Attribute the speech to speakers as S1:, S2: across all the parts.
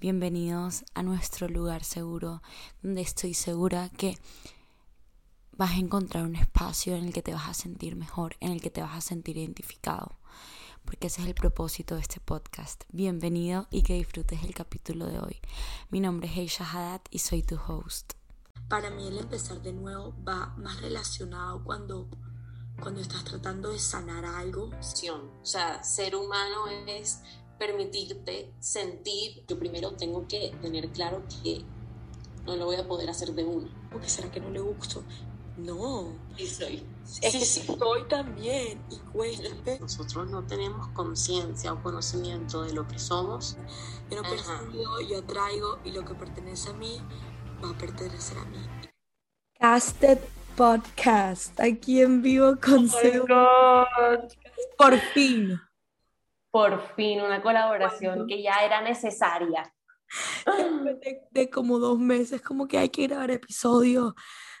S1: Bienvenidos a nuestro lugar seguro, donde estoy segura que vas a encontrar un espacio en el que te vas a sentir mejor, en el que te vas a sentir identificado, porque ese es el propósito de este podcast. Bienvenido y que disfrutes el capítulo de hoy. Mi nombre es Heisha Haddad y soy tu host.
S2: Para mí el empezar de nuevo va más relacionado cuando cuando estás tratando de sanar algo.
S3: O sea, ser humano es permitirte sentir, yo primero tengo que tener claro que no lo voy a poder hacer de una.
S2: Porque será que no le gusto? No.
S3: Sí soy.
S2: Es que sí. soy también y cuesta.
S3: Nosotros no tenemos conciencia o conocimiento de lo que somos.
S2: Yo no percibo, yo traigo y lo que pertenece a mí va a pertenecer a mí.
S1: Casted Podcast, aquí en vivo con
S3: oh
S1: Por fin
S3: por fin una colaboración que ya era necesaria.
S1: de, como dos meses, como que hay que grabar episodios,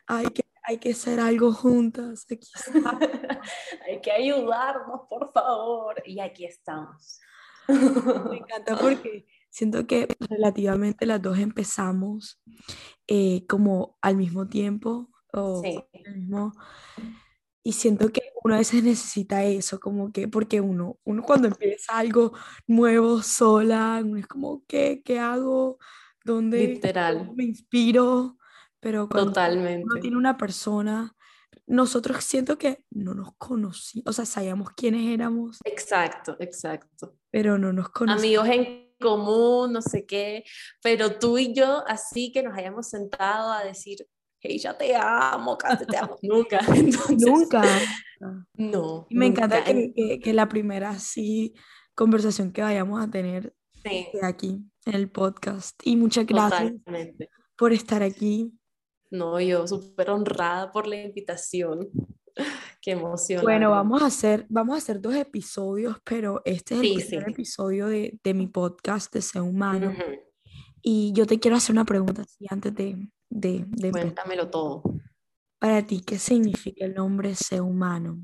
S1: hay que, hay que hacer algo juntas.
S3: hay que ayudarnos, por favor. Y aquí estamos.
S1: Me encanta porque siento que relativamente las dos empezamos eh, como al mismo tiempo. O sí. mismo, y siento que uno a veces necesita eso, como que, porque uno, uno cuando empieza algo nuevo sola, uno es como, ¿qué, qué hago? ¿Dónde
S3: Literal.
S1: me inspiro? Pero cuando
S3: Totalmente.
S1: uno tiene una persona, nosotros siento que no nos conocíamos, o sea, sabíamos quiénes éramos.
S3: Exacto, exacto.
S1: Pero no nos conocíamos.
S3: Amigos en común, no sé qué, pero tú y yo, así que nos hayamos sentado a decir, hey, ya te amo, casi te amo. Nunca.
S1: Nunca.
S3: No.
S1: Y me encanta que, que, la primera sí conversación que vayamos a tener sí. aquí en el podcast. Y muchas gracias por estar aquí.
S3: No, yo súper honrada por la invitación. Qué emoción.
S1: Bueno, vamos a hacer, vamos a hacer dos episodios, pero este es el primer episodio de, de, mi podcast de Ser Humano. Y yo te quiero hacer una pregunta así antes de, de,
S3: Cuéntamelo todo.
S1: Para ti, ¿qué significa el nombre ser humano?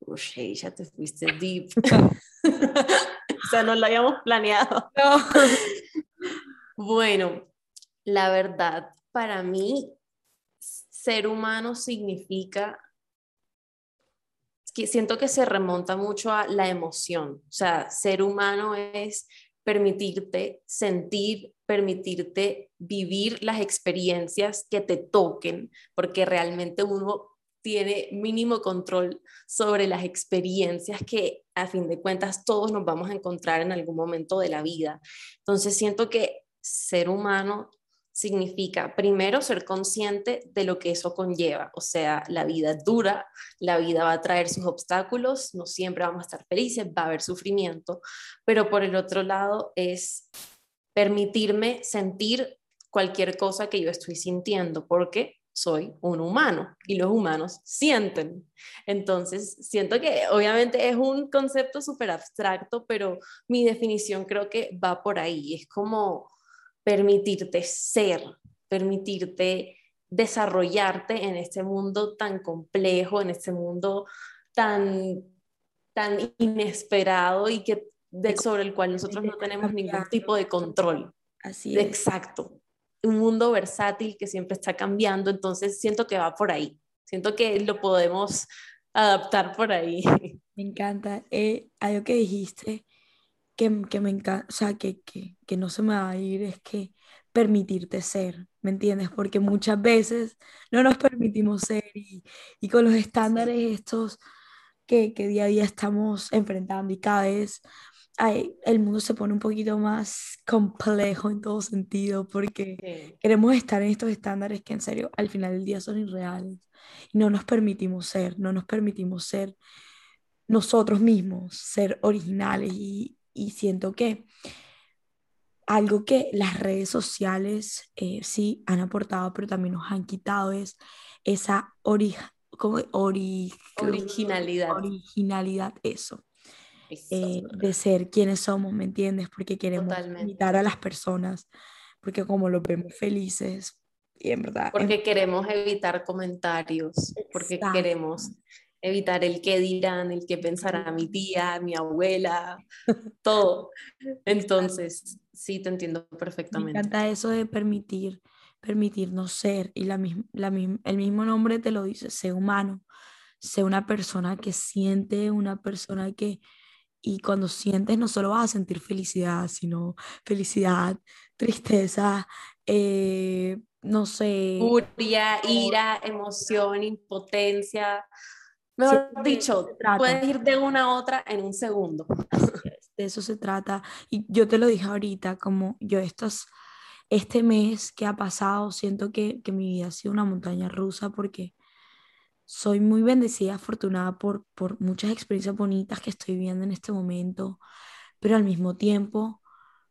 S3: Uy, ya te fuiste deep. o sea, no lo habíamos planeado. bueno, la verdad, para mí, ser humano significa que siento que se remonta mucho a la emoción. O sea, ser humano es permitirte sentir, permitirte vivir las experiencias que te toquen, porque realmente uno tiene mínimo control sobre las experiencias que a fin de cuentas todos nos vamos a encontrar en algún momento de la vida. Entonces siento que ser humano significa primero ser consciente de lo que eso conlleva, o sea, la vida es dura, la vida va a traer sus obstáculos, no siempre vamos a estar felices, va a haber sufrimiento, pero por el otro lado es permitirme sentir cualquier cosa que yo estoy sintiendo, porque soy un humano y los humanos sienten. Entonces, siento que obviamente es un concepto súper abstracto, pero mi definición creo que va por ahí. Es como permitirte ser, permitirte desarrollarte en este mundo tan complejo, en este mundo tan, tan inesperado y que sobre el cual nosotros no tenemos ningún tipo de control.
S1: Así es.
S3: Exacto. Un mundo versátil que siempre está cambiando, entonces siento que va por ahí. Siento que lo podemos adaptar por ahí.
S1: Me encanta. Eh, algo que dijiste que, que me encanta, o sea, que, que, que no se me va a ir es que permitirte ser, ¿me entiendes? Porque muchas veces no nos permitimos ser y, y con los estándares estos que, que, día a día estamos enfrentando y cada vez ay, el mundo se pone un poquito más complejo en todo sentido porque queremos estar en estos estándares que en serio al final del día son irreales y no nos permitimos ser, no nos permitimos ser nosotros mismos, ser originales y, y siento que algo que las redes sociales eh, sí han aportado, pero también nos han quitado es esa como
S3: originalidad.
S1: Originalidad, eso. Eh, de ser quienes somos, ¿me entiendes? Porque queremos imitar a las personas, porque como los vemos felices, y en verdad...
S3: Porque queremos evitar comentarios, porque queremos evitar el qué dirán, el qué pensará mi tía, mi abuela, todo. Entonces, sí, te entiendo perfectamente.
S1: Me encanta eso de permitir, permitirnos ser, y la, la, el mismo nombre te lo dice, sé humano, sé una persona que siente, una persona que, y cuando sientes no solo vas a sentir felicidad, sino felicidad, tristeza, eh, no sé.
S3: Furia, ira, emoción, impotencia, Mejor dicho, puedes ir de una a otra en un segundo.
S1: De eso se trata. Y yo te lo dije ahorita, como yo estos, este mes que ha pasado, siento que, que mi vida ha sido una montaña rusa porque soy muy bendecida, afortunada por, por muchas experiencias bonitas que estoy viviendo en este momento, pero al mismo tiempo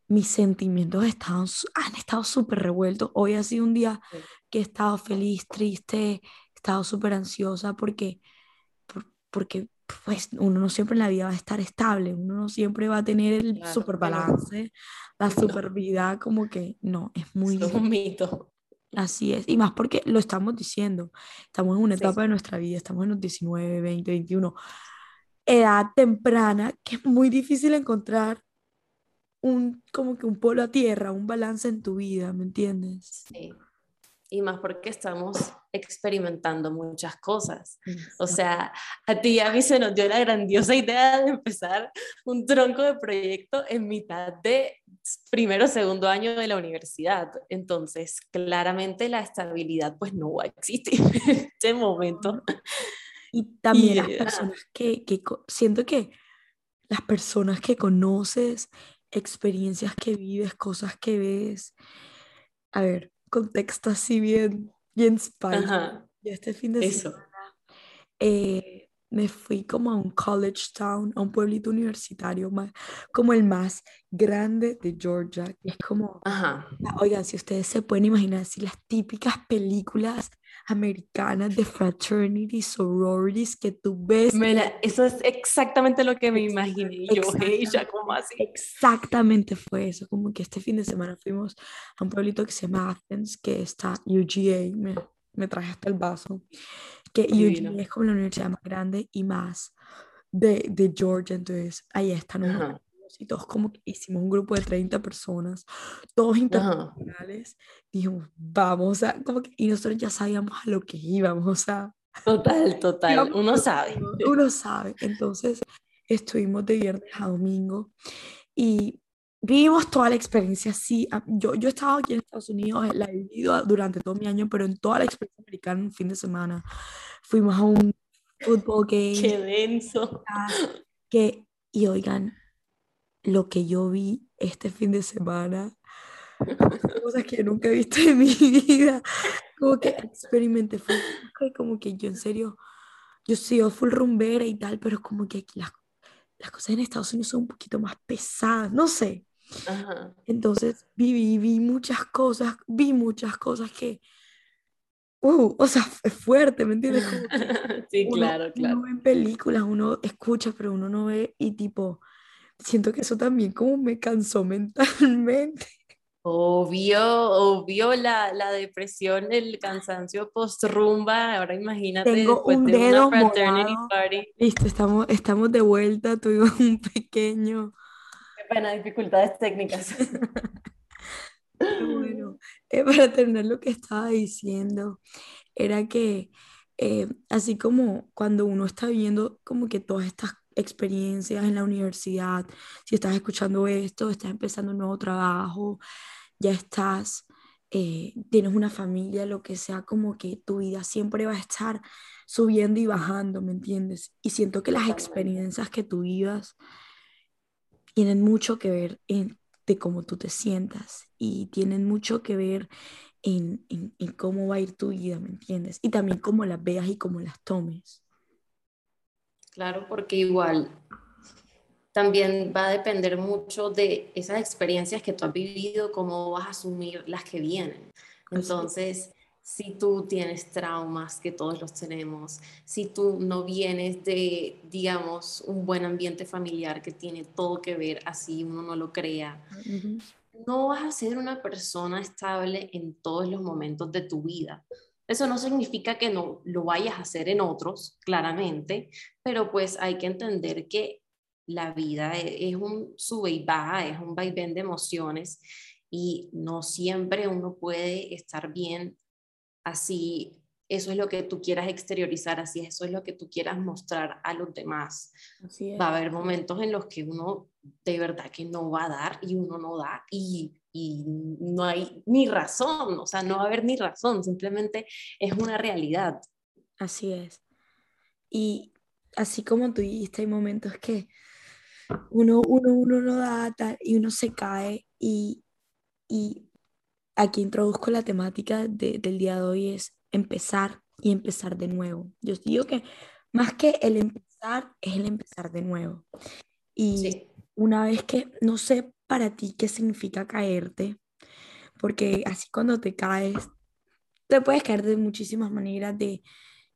S1: mis sentimientos estaban, han estado súper revueltos. Hoy ha sido un día que he estado feliz, triste, he estado súper ansiosa porque porque pues uno no siempre en la vida va a estar estable, uno no siempre va a tener el super balance, la super vida, como que no, es muy...
S3: Es un mito.
S1: Así es, y más porque lo estamos diciendo, estamos en una etapa de nuestra vida, estamos en los 19, 20, 21, edad temprana, que es muy difícil encontrar un, como que un polo a tierra, un balance en tu vida, ¿me entiendes?
S3: Sí y más porque estamos experimentando muchas cosas. O sea, a ti y a mí se nos dio la grandiosa idea de empezar un tronco de proyecto en mitad de primero o segundo año de la universidad. Entonces, claramente la estabilidad pues no va a existir en este momento.
S1: Y también las personas que, que siento que las personas que conoces, experiencias que vives, cosas que ves. A ver, contexto así bien, bien spicy. Y este fin de semana eh, me fui como a un college town, a un pueblito universitario, más, como el más grande de Georgia. es como, oigan, si ustedes se pueden imaginar, si las típicas películas americanas de fraternity, sororities que tú ves.
S3: eso es exactamente lo que me imaginé yo, ella, como así.
S1: Exactamente fue eso, como que este fin de semana fuimos a un pueblito que se llama Athens, que está UGA, me, me traje hasta el vaso, que UGA es como la universidad más grande y más de, de Georgia, entonces ahí están unos y todos como que hicimos un grupo de 30 personas, todos internacionales, dijimos, vamos a, como que, y nosotros ya sabíamos a lo que íbamos, o sea.
S3: Total, total, uno sabe.
S1: Uno sabe, entonces estuvimos de viernes a domingo y vivimos toda la experiencia así. Ah, yo, yo he estado aquí en Estados Unidos, la he vivido durante todo mi año, pero en toda la experiencia americana, un fin de semana, fuimos a un fútbol game.
S3: Qué denso.
S1: Que, y oigan, lo que yo vi este fin de semana, cosas que nunca he visto en mi vida, como que experimenté, fue como que yo en serio, yo soy full rumbera y tal, pero como que aquí las, las cosas en Estados Unidos son un poquito más pesadas, no sé. Entonces viví, vi muchas cosas, vi muchas cosas que, uh, o sea, es fuerte, ¿me entiendes?
S3: sí, claro, claro.
S1: Uno ve en películas, uno escucha, pero uno no ve y tipo, siento que eso también como me cansó mentalmente.
S3: Obvio, obvio la, la depresión, el cansancio post-rumba, ahora imagínate
S1: Tengo después un de dedo una fraternity party. Listo, estamos, estamos de vuelta, tuvimos un pequeño...
S3: Pena, dificultades técnicas.
S1: bueno, eh, para terminar lo que estaba diciendo, era que eh, así como cuando uno está viendo como que todas estas experiencias en la universidad, si estás escuchando esto, estás empezando un nuevo trabajo, ya estás, eh, tienes una familia, lo que sea, como que tu vida siempre va a estar subiendo y bajando, ¿me entiendes? Y siento que las experiencias que tú vivas tienen mucho que ver en, de cómo tú te sientas y tienen mucho que ver en, en, en cómo va a ir tu vida, ¿me entiendes? Y también cómo las veas y cómo las tomes.
S3: Claro, porque igual también va a depender mucho de esas experiencias que tú has vivido, cómo vas a asumir las que vienen. Entonces, si tú tienes traumas, que todos los tenemos, si tú no vienes de, digamos, un buen ambiente familiar que tiene todo que ver, así uno no lo crea, no vas a ser una persona estable en todos los momentos de tu vida. Eso no significa que no lo vayas a hacer en otros, claramente, pero pues hay que entender que la vida e, es un sube y baja, es un vaivén de emociones y no siempre uno puede estar bien así eso es lo que tú quieras exteriorizar, así eso es lo que tú quieras mostrar a los demás. Va a haber momentos en los que uno de verdad que no va a dar y uno no da y, y no hay ni razón, o sea, no va a haber ni razón, simplemente es una realidad.
S1: Así es. Y así como tú dijiste, hay momentos que uno, uno, uno no da y uno se cae y, y aquí introduzco la temática del día de hoy es empezar y empezar de nuevo. Yo digo que más que el empezar es el empezar de nuevo. Y una vez que, no sé para ti qué significa caerte, porque así cuando te caes, te puedes caer de muchísimas maneras de,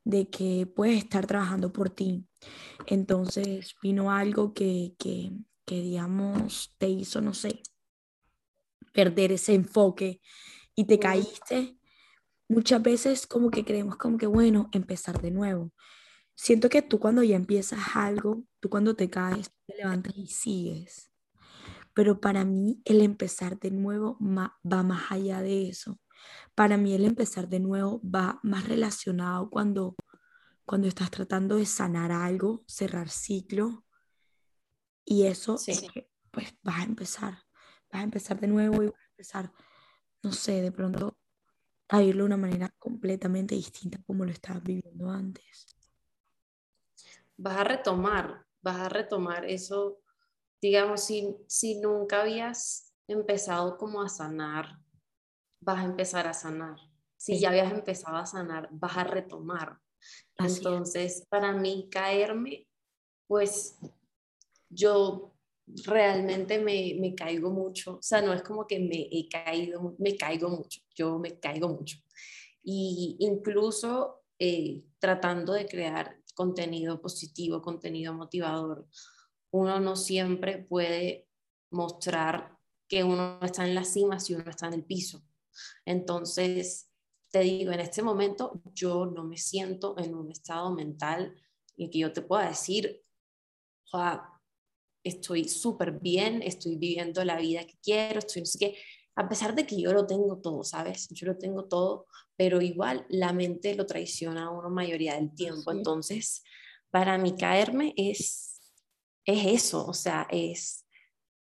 S1: de que puedes estar trabajando por ti. Entonces vino algo que, que, que digamos, te hizo, no sé, perder ese enfoque y te caíste, muchas veces como que creemos como que, bueno, empezar de nuevo. Siento que tú cuando ya empiezas algo, tú cuando te caes, te levantas y sigues. Pero para mí el empezar de nuevo va más allá de eso. Para mí el empezar de nuevo va más relacionado cuando, cuando estás tratando de sanar algo, cerrar ciclo. Y eso es que pues vas a empezar vas a empezar de nuevo y vas a empezar, no sé, de pronto a vivirlo de una manera completamente distinta como lo estabas viviendo antes.
S3: Vas a retomar, vas a retomar eso, digamos, si, si nunca habías empezado como a sanar, vas a empezar a sanar. Si ya habías empezado a sanar, vas a retomar. Entonces, para mí caerme, pues yo realmente me, me, caigo mucho, o sea, no es como que me he caído, me caigo mucho, yo me caigo mucho. Y incluso eh, tratando de crear contenido positivo, contenido motivador, uno no siempre puede mostrar que uno está en la cima si uno está en el piso. Entonces, te digo, en este momento yo no me siento en un estado mental en que yo te pueda decir, estoy súper bien, estoy viviendo la vida que quiero, estoy no sé qué, a pesar de que yo lo tengo todo, ¿sabes? Yo lo tengo todo, pero igual la mente lo traiciona a uno mayoría del tiempo. Entonces, para mí caerme es, es eso, o sea, es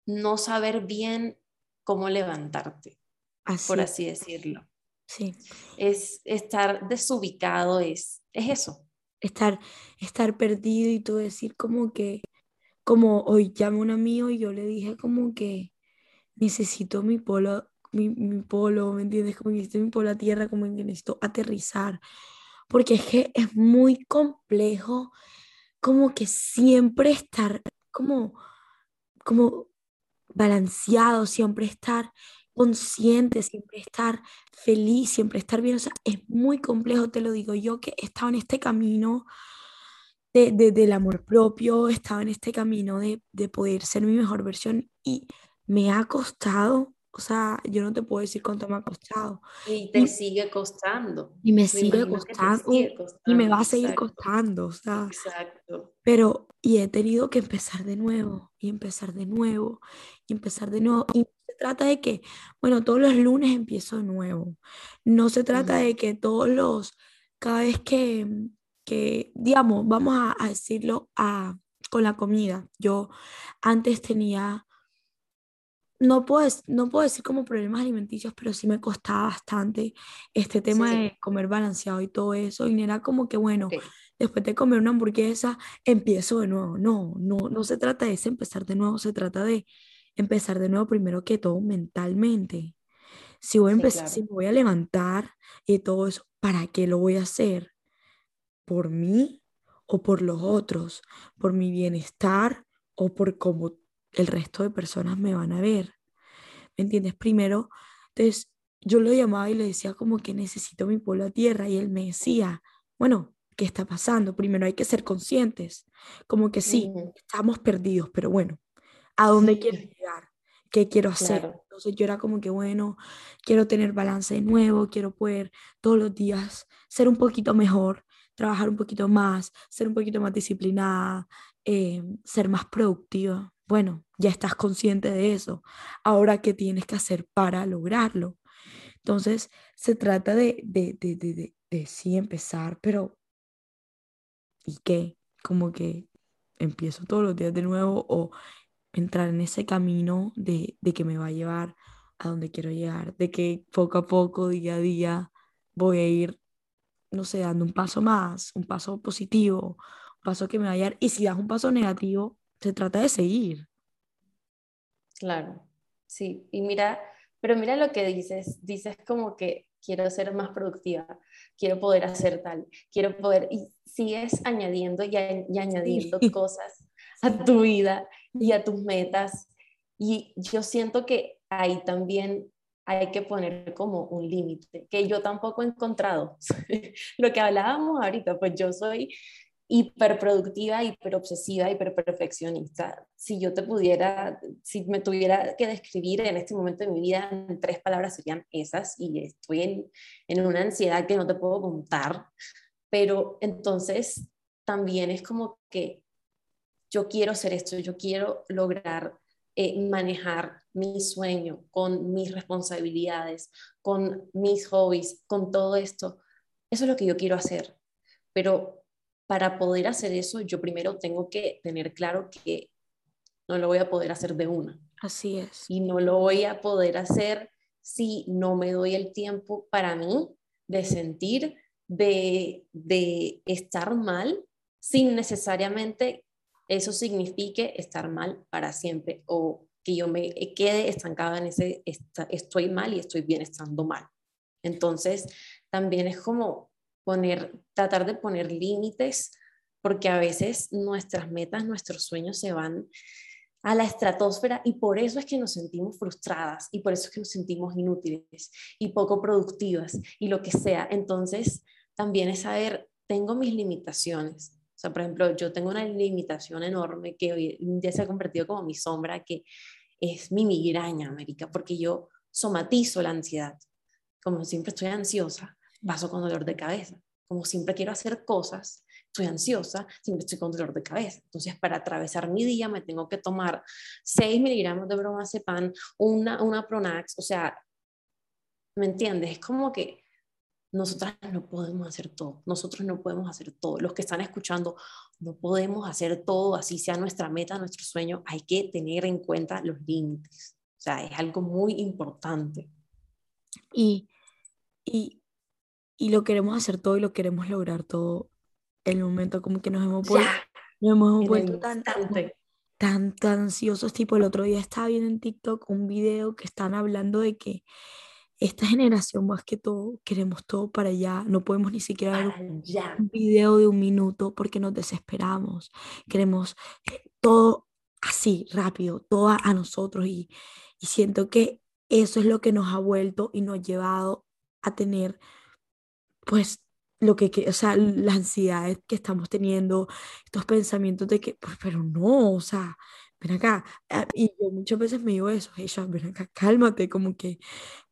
S3: no saber bien cómo levantarte, por así decirlo.
S1: Sí.
S3: Es estar desubicado, es, es eso.
S1: Estar, estar perdido y tú decir como que como hoy llamé a un amigo y yo le dije como que necesito mi polo, mi, polo, ¿me entiendes? Como que necesito mi polo a tierra, como que necesito aterrizar, porque es que es muy complejo como que siempre estar como, como balanceado, siempre estar consciente, siempre estar feliz, siempre estar bien. O sea, es muy complejo, te lo digo yo, que he estado en este camino de, del amor propio, estaba en este camino de, de poder ser mi mejor versión y me ha costado, o sea, yo no te puedo decir cuánto me ha costado.
S3: Y te sigue costando.
S1: Y me, sigue costando, y me va a seguir costando, o sea.
S3: Exacto.
S1: Pero, y he tenido que empezar de nuevo, y empezar de nuevo, y empezar de nuevo. Y se trata de que, bueno, todos los lunes empiezo de nuevo. No se trata de que todos los, cada vez que, que, digamos, vamos a, decirlo a, con la comida. Yo antes tenía, no puedo, no puedo decir como problemas alimenticios, pero sí me costaba bastante este tema de comer balanceado y todo eso. Y era como que, bueno, después de comer una hamburguesa, empiezo de nuevo. No, no, no se trata de empezar de nuevo, se trata de empezar de nuevo primero que todo mentalmente. Si voy a empezar, si me voy a levantar y todo eso, ¿para qué lo voy a hacer? Por mí o por los otros, por mi bienestar o por cómo el resto de personas me van a ver. ¿Me entiendes? Primero, entonces yo lo llamaba y le decía como que necesito mi pueblo a tierra y él me decía, bueno, ¿qué está pasando? Primero hay que ser conscientes, como que sí, estamos perdidos, pero bueno, ¿a dónde quiero llegar? ¿Qué quiero hacer? Entonces yo era como que, bueno, quiero tener balance de nuevo, quiero poder todos los días ser un poquito mejor, trabajar un poquito más, ser un poquito más disciplinada, eh, ser más productiva. Bueno, ya estás consciente de eso. Ahora, ¿qué tienes que hacer para lograrlo? Entonces, se trata de, de, de, de, de sí empezar, pero ¿y qué? Como que empiezo todos los días de nuevo o entrar en ese camino de, de que me va a llevar a donde quiero llegar, de que poco a poco, día a día, voy a ir, no sé, dando un paso más, un paso positivo, un paso que me va a llevar. Y si das un paso negativo, se trata de seguir.
S3: Claro, sí. Y mira, pero mira lo que dices, dices como que quiero ser más productiva, quiero poder hacer tal, quiero poder, y sigues añadiendo y, añadiendo cosas a tu vida y a tus metas. Y yo siento que ahí también hay que poner como un límite, que yo tampoco he encontrado. Lo que hablábamos ahorita, pues yo soy hiperproductiva, hiperobsesiva, hiperperfeccionista. Si yo te pudiera, si me tuviera que describir en este momento de mi vida en tres palabras serían esas y estoy en, en una ansiedad que no te puedo contar, pero entonces también es como que yo quiero hacer esto, yo quiero lograr eh, manejar mi sueño con mis responsabilidades, con mis hobbies, con todo esto. Eso es lo que yo quiero hacer. Pero para poder hacer eso, yo primero tengo que tener claro que no lo voy a poder hacer de una.
S1: Así es.
S3: Y no lo voy a poder hacer si no me doy el tiempo para mí de sentir, de, de estar mal, sin necesariamente eso signifique estar mal para siempre o que yo me quede estancada en ese estoy mal y estoy bien estando mal. Entonces, también es como poner, tratar de poner límites, porque a veces nuestras metas, nuestros sueños se van a la estratosfera y por eso es que nos sentimos frustradas y por eso es que nos sentimos inútiles y poco productivas y lo que sea. Entonces, también es saber, tengo mis limitaciones, sea, por ejemplo, yo tengo una limitación enorme que hoy día se ha convertido como mi sombra, que es mi migraña, América, porque yo somatizo la ansiedad. Como siempre estoy ansiosa, paso con dolor de cabeza. Como siempre quiero hacer cosas, estoy ansiosa, siempre estoy con dolor de cabeza. Entonces, para atravesar mi día me tengo que tomar 6 miligramos de bromazepam, una, una Pronax, o sea, ¿me entiendes? Es como que nosotras no podemos hacer todo, nosotros no podemos hacer todo. Los que están escuchando, no podemos hacer todo, así sea nuestra meta, nuestro sueño, hay que tener en cuenta los límites. O sea, es algo muy importante.
S1: Y, y, y lo queremos hacer todo y lo queremos lograr todo el momento como que nos hemos vuelto, nos hemos vuelto tan, tan, tan ansiosos. Tipo, el otro día estaba viendo en TikTok un video que están hablando de que esta generación más que todo queremos todo para allá, no podemos ni siquiera ver un video de un minuto porque nos desesperamos, queremos eh, todo así, rápido, todo a, nosotros y, y, siento que eso es lo que nos ha vuelto y nos ha llevado a tener pues lo que, o sea, las ansiedades que estamos teniendo, estos pensamientos de que, pues, pero no, o sea, ven acá. Ah, y yo muchas veces me digo eso, ella, ven acá, cálmate, como que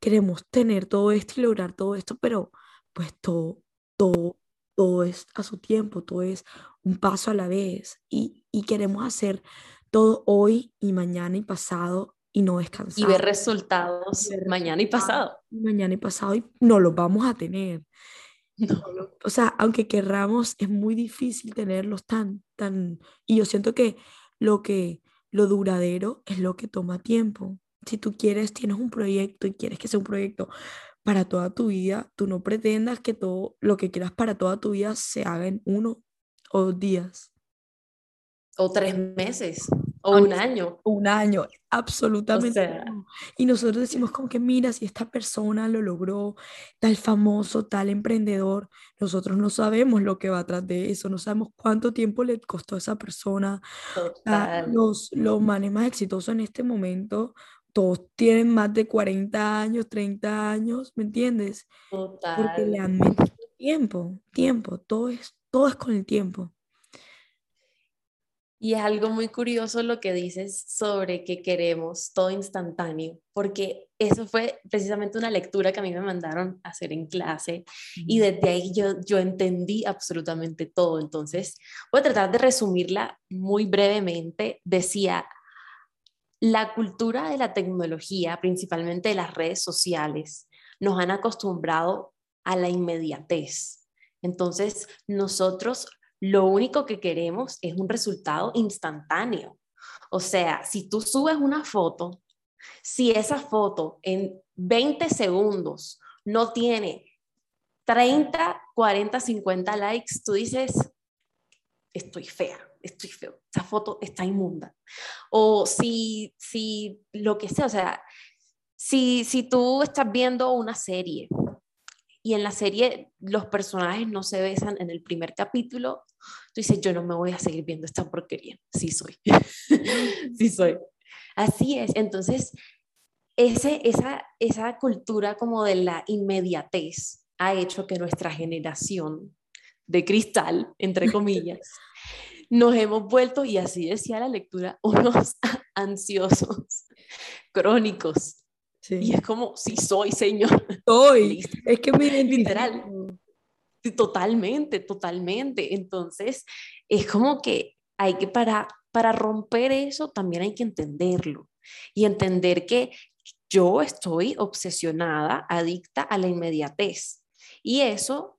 S1: queremos tener todo esto y lograr todo esto, pero pues todo, todo, todo es a su tiempo, todo es un paso a la vez y, y queremos hacer todo hoy y mañana y pasado y no descansar.
S3: Y ver resultados mañana y pasado.
S1: Mañana y pasado y no los vamos a tener. No. O sea, aunque querramos, es muy difícil tenerlos tan, tan... Y yo siento que lo que lo duradero es lo que toma tiempo. Si tú quieres, tienes un proyecto y quieres que sea un proyecto para toda tu vida, tú no pretendas que todo lo que quieras para toda tu vida se haga en uno o dos días.
S3: O tres meses. O un año.
S1: Un año, absolutamente. Y nosotros decimos como que mira, si esta persona lo logró, tal famoso, tal emprendedor, nosotros no sabemos lo que va atrás de eso, no sabemos cuánto tiempo le costó a esa persona. los, los manes más exitosos en este momento, todos tienen más de 40 años, 30 años, ¿me entiendes? Total. Porque le han metido tiempo, tiempo, todo es, todo es con el tiempo.
S3: Y es algo muy curioso lo que dices sobre que queremos todo instantáneo, porque eso fue precisamente una lectura que a mí me mandaron a hacer en clase y desde ahí yo, yo entendí absolutamente todo. Entonces, voy a tratar de resumirla muy brevemente. Decía, la cultura de la tecnología, principalmente de las redes sociales, nos han acostumbrado a la inmediatez. Entonces, nosotros lo único que queremos es un resultado instantáneo. O sea, si tú subes una foto, si esa foto en 20 segundos no tiene 30, 40, 50 likes, tú dices, estoy fea, estoy feo, esa foto está inmunda. O si, si lo que sea, o sea, si, si tú estás viendo una serie y en la serie los personajes no se besan en el primer capítulo, tú dices, yo no me voy a seguir viendo esta porquería. Sí soy. sí soy. Así es. Entonces, ese, esa, esa cultura como de la inmediatez ha hecho que nuestra generación de cristal, entre comillas, nos hemos vuelto, y así decía la lectura, unos ansiosos, crónicos, y es como, sí soy, Señor.
S1: Soy. es que me
S3: Literal. Totalmente, totalmente. Entonces, es como que hay que, para, para romper eso, también hay que entenderlo. Y entender que yo estoy obsesionada, adicta a la inmediatez. Y eso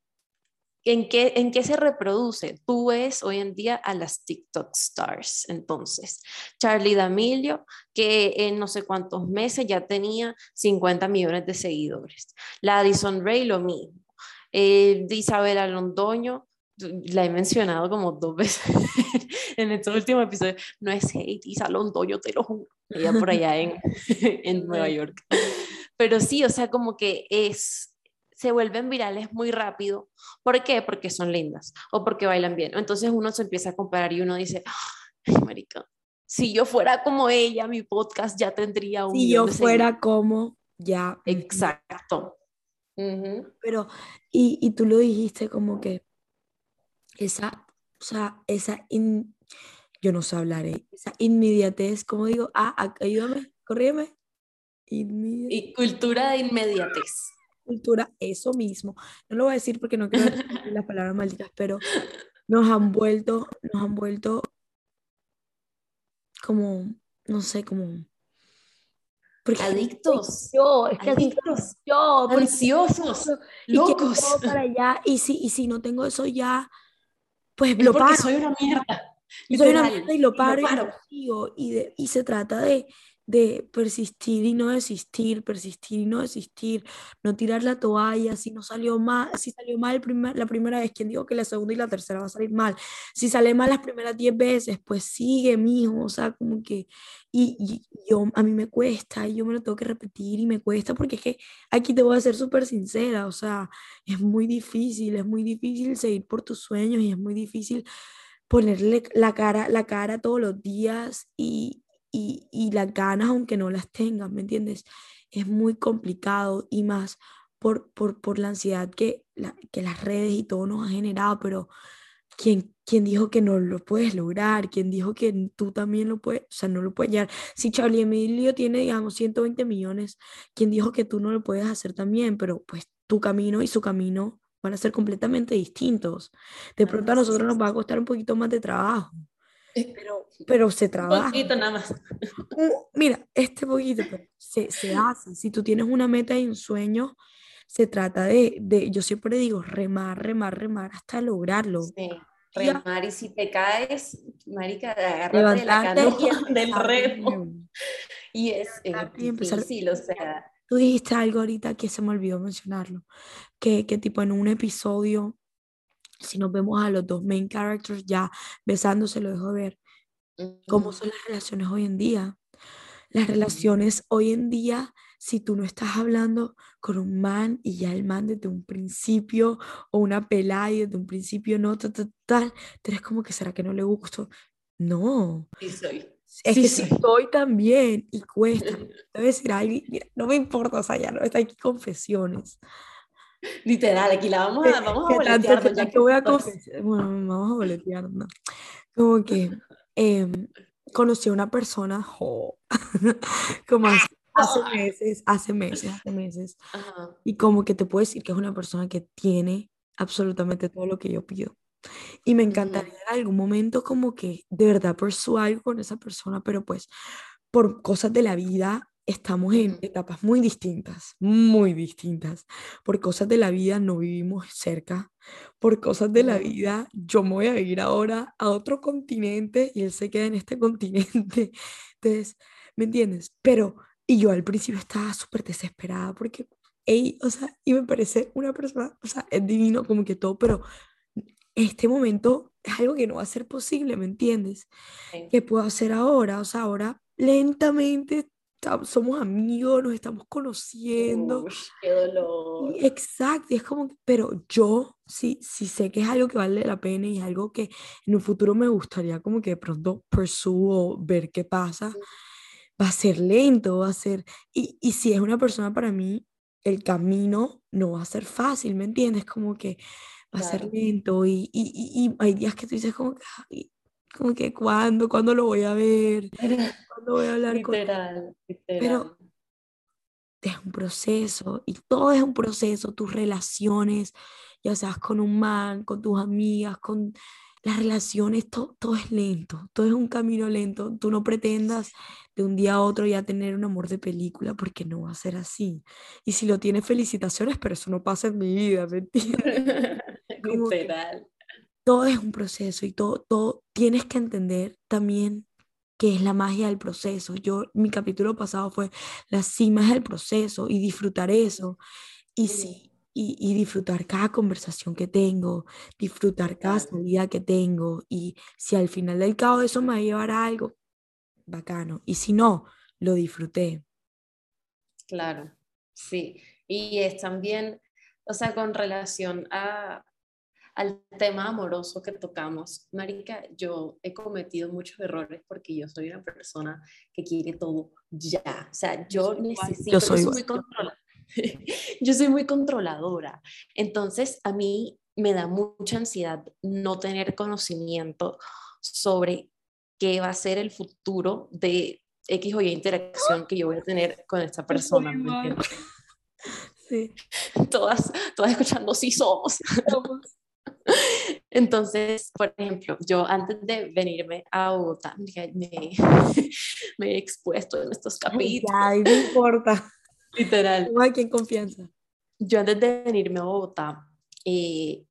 S3: ¿En qué, ¿En qué se reproduce? Tú ves hoy en día a las TikTok stars, entonces. Charlie D'Amelio, que en no sé cuántos meses ya tenía 50 millones de seguidores. La Addison Ray, lo mismo. Eh, Isabela Londoño, la he mencionado como dos veces en estos últimos episodios. No es hate, Isa Londoño, te lo juro. Ella por allá en, en Nueva York. Pero sí, o sea, como que es se vuelven virales muy rápido. ¿Por qué? Porque son lindas o porque bailan bien. Entonces uno se empieza a comparar y uno dice, ay, marica, si yo fuera como ella, mi podcast ya tendría un...
S1: Si yo fuera como, ya.
S3: Exacto.
S1: Pero, y, y, tú lo dijiste como que esa, o sea, esa, yo no sé hablar, ¿eh? esa inmediatez, como digo, ah, ayúdame, corrígeme.
S3: Y cultura de inmediatez
S1: cultura, eso mismo. No lo voy a decir porque no quiero decir las palabras malditas, pero nos han vuelto, nos han vuelto como, no sé, como...
S3: Porque adictos.
S1: Yo, es que adictos. Yo,
S3: ansiosos, locos.
S1: Y para allá, y si, y si no tengo eso ya, pues lo paro.
S3: soy una mierda.
S1: Soy una mierda y lo paro, y, lo y, y se trata de, de persistir y no desistir, persistir y no desistir, no tirar la toalla, si no salió mal, si salió mal la primera vez, quien dijo que la segunda y la tercera va a salir mal? Si sale mal las primeras 10 veces, pues sigue, mijo, o sea, como que, y, yo, a mí me cuesta, y yo me lo tengo que repetir y me cuesta, porque es que aquí te voy a ser súper sincera, o sea, es muy difícil, es muy difícil seguir por tus sueños y es muy difícil ponerle la cara, la cara todos los días y, y, y las ganas aunque no las tengas, ¿me entiendes? Es muy complicado y más por, por, por la ansiedad que, la, que las redes y todo nos ha generado, pero ¿quién, ¿quién dijo que no lo puedes lograr? ¿Quién dijo que tú también lo puedes? O sea, no lo puedes llegar. Si Charlie Emilio tiene, digamos, 120 millones, ¿quién dijo que tú no lo puedes hacer también? Pero pues tu camino y su camino van a ser completamente distintos. De pronto a nosotros nos va a costar un poquito más de trabajo, pero, pero se trabaja.
S3: Un poquito nada más.
S1: Mira, este poquito se, se hace. Si tú tienes una meta y un sueño, se trata de, de, yo siempre digo, remar, remar, remar hasta lograrlo.
S3: Sí, remar y si te caes, marica, agárrate de la canoa del remo. Y es, es difícil, o sea...
S1: Tú dijiste algo ahorita que se me olvidó mencionarlo, que, que tipo en un episodio si nos vemos a los dos main characters ya besándose, lo dejo ver. cómo son las relaciones hoy en día. Las relaciones hoy en día, si tú no estás hablando con un man y ya el man desde un principio, o una pelada y desde un principio no, tal, tal, tal, tú eres como que será que no le gusto. No.
S3: Sí, soy.
S1: Es que sí soy también y cuesta. Te decir, ay, mira, no me importa, o sea, ya no está aquí confesiones.
S3: Literal, aquí la vamos a, vamos a boletear.
S1: Ya que voy a confesar, bueno, vamos a boletear, ¿no? Como que eh, conocí a una persona, como hace, hace, meses, hace meses, hace meses, y como que te puedo decir que es una persona que tiene absolutamente todo lo que yo pido. Y me encantaría en algún momento como que de verdad persuadir algo con esa persona, pero pues por cosas de la vida estamos en etapas muy distintas, muy distintas. Por cosas de la vida no vivimos cerca. Por cosas de la vida yo me voy a ir ahora a otro continente y él se queda en este continente. Entonces, ¿me entiendes? Pero, y yo al principio estaba súper desesperada porque, ey, o sea, y me parece una persona, o sea, es divino como que todo, pero este momento es algo que no va a ser posible, ¿me entiendes? ¿Qué puedo hacer ahora? O sea, ahora lentamente somos amigos, nos estamos conociendo.
S3: qué dolor.
S1: Exacto, y es como, pero yo sí, sí sé que es algo que vale la pena y es algo que en un futuro me gustaría como que de pronto pursue ver qué pasa. Va a ser lento, va a ser, y, y si es una persona para mí, el camino no va a ser fácil, ¿me entiendes? Como que va a ser lento y, y, y, hay días que tú dices como que, como que ¿cuándo? ¿Cuándo lo voy a ver? ¿Cuándo voy a hablar
S3: literal,
S1: con Pero es un proceso y todo es un proceso, tus relaciones, ya seas con un man, con tus amigas, con las relaciones, todo, todo es lento, todo es un camino lento. Tú no pretendas de un día a otro ya tener un amor de película porque no va a ser así. Y si lo tienes, felicitaciones, pero eso no pasa en mi vida, ¿me entiendes?
S3: Literal
S1: todo es un proceso y todo, todo tienes que entender también que es la magia del proceso. Yo, mi capítulo pasado fue la cima del proceso y disfrutar eso. Y sí, y, disfrutar cada conversación que tengo, disfrutar cada salida que tengo. Y si al final del cabo eso me va a llevar a algo, bacano. Y si no, lo disfruté.
S3: Claro, sí. Y es también, o sea, con relación a, al tema amoroso que tocamos, Marica, yo he cometido muchos errores porque yo soy una persona que quiere todo ya. O sea, yo necesito, yo soy, muy yo soy muy controladora. Entonces, a mí me da mucha ansiedad no tener conocimiento sobre qué va a ser el futuro de X o Y interacción que yo voy a tener con esta persona.
S1: Sí.
S3: Todas, todas escuchando, sí somos. Entonces, por ejemplo, yo antes de venirme a Bogotá, me, me he expuesto en estos capítulos.
S1: Ay, no importa.
S3: Literal.
S1: No hay quien confianza.
S3: Yo antes de venirme a Bogotá, eh,